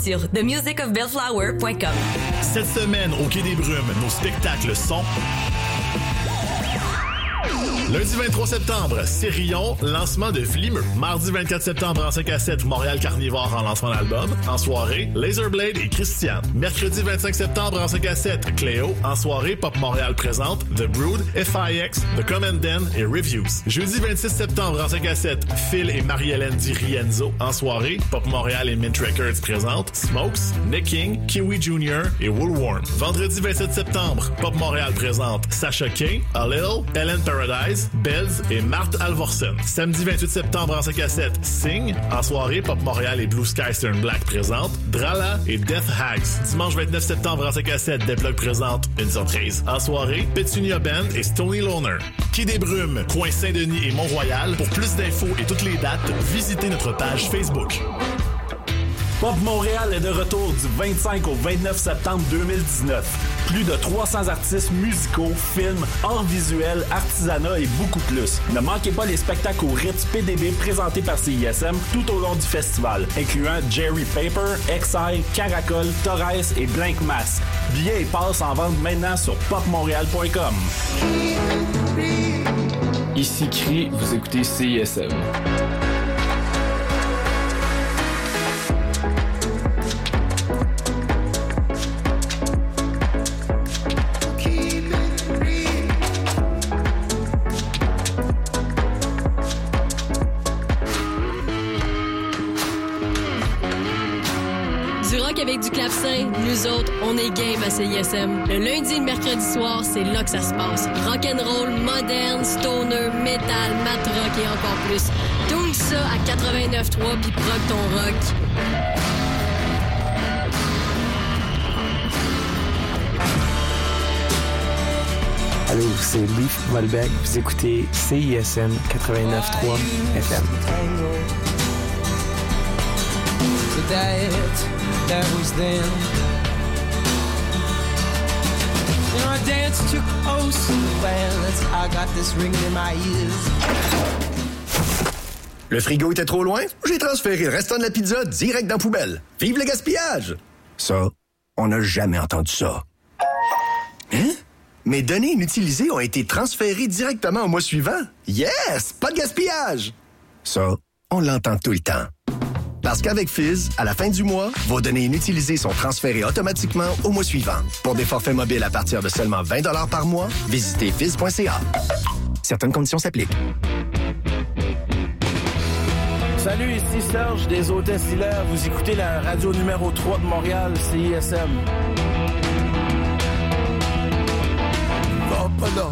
sur themusicofbellflower.com. Cette semaine, au Quai des Brumes, nos spectacles sont... Lundi 23 septembre, Sérion, lancement de Flimeux. Mardi 24 septembre, en 5 à 7, Montréal Carnivore en lancement d'album. En soirée, Laserblade et Christian. Mercredi 25 septembre, en 5 à 7, Cléo. En soirée, Pop Montréal présente The Brood, FIX, The Commandant et Reviews. Jeudi 26 septembre, en 5 à 7, Phil et Marie-Hélène Di Rienzo. En soirée, Pop Montréal et Mint Records présentent Smokes, Nick King, Kiwi Jr. et Woolworm. Vendredi 27 septembre, Pop Montréal présente Sasha King, A Little, Ellen Paradise, Bells et Marthe Alvorsen. Samedi 28 septembre en 5 à 7, Sing. En soirée, Pop Montréal et Blue Sky Stern Black présentent Drala et Death Hags. Dimanche 29 septembre en 5 à 7, Deploy présente Une surprise. En soirée, Petunia Band et Stony Loner. Quai des Brumes, coin Saint-Denis et Mont-Royal. Pour plus d'infos et toutes les dates, visitez notre page Facebook. Pop Montréal est de retour du 25 au 29 septembre 2019. Plus de 300 artistes musicaux, films, arts visuels, artisanat et beaucoup plus. Ne manquez pas les spectacles au Ritz PDB présentés par CISM tout au long du festival, incluant Jerry Paper, Exile, Caracol, Torres et Blank Mass. Billets et passes en vente maintenant sur popmontréal.com. Ici Cri, vous écoutez CISM. Est game à CISM. Le lundi et le mercredi soir, c'est là que ça se passe. Rock and roll, moderne, stoner, metal, mat rock et encore plus. Tout ça à 89.3 puis proc ton rock. Allô, c'est Leaf Malbec. Vous écoutez CISM 89.3 FM. That, that was then. Le frigo était trop loin? J'ai transféré le restant de la pizza direct dans la poubelle. Vive le gaspillage! Ça, on n'a jamais entendu ça. Hein? Mes données inutilisées ont été transférées directement au mois suivant. Yes! Pas de gaspillage! Ça, on l'entend tout le temps. Parce qu'avec Fizz, à la fin du mois, vos données inutilisées sont transférées automatiquement au mois suivant. Pour des forfaits mobiles à partir de seulement 20 par mois, visitez fizz.ca. Certaines conditions s'appliquent. Salut, ici Serge des Hôtesses Hilaire. Vous écoutez la radio numéro 3 de Montréal, CISM. Va pas là,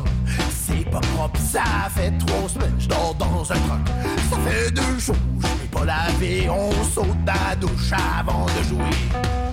c'est pas propre, ça fait trois semaines, je dors dans un truck. Ça fait deux jours, je n'ai pas lavé, on saute la douche avant de jouer.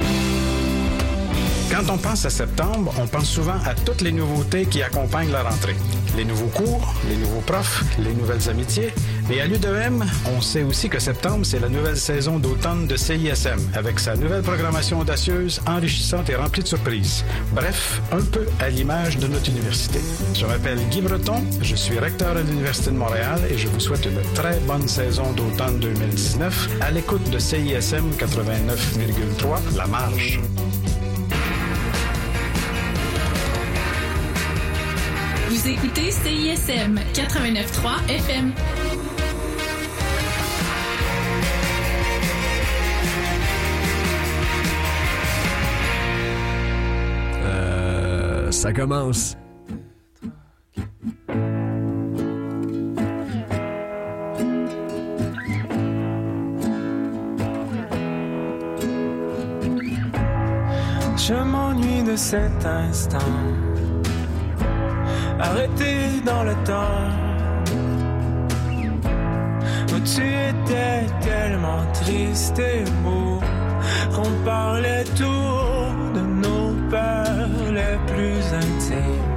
Quand on pense à septembre, on pense souvent à toutes les nouveautés qui accompagnent la rentrée. Les nouveaux cours, les nouveaux profs, les nouvelles amitiés. Mais à l'UDM, on sait aussi que septembre, c'est la nouvelle saison d'automne de CISM, avec sa nouvelle programmation audacieuse, enrichissante et remplie de surprises. Bref, un peu à l'image de notre université. Je m'appelle Guy Breton, je suis recteur à l'Université de Montréal et je vous souhaite une très bonne saison d'automne 2019 à l'écoute de CISM 89,3, La Marge. Vous écoutez CISM 89.3 FM. Euh, ça commence. Je m'ennuie de cet instant, arrêté dans le temps, où tu étais tellement triste et beau, qu'on parlait tout de nos peurs les plus intimes.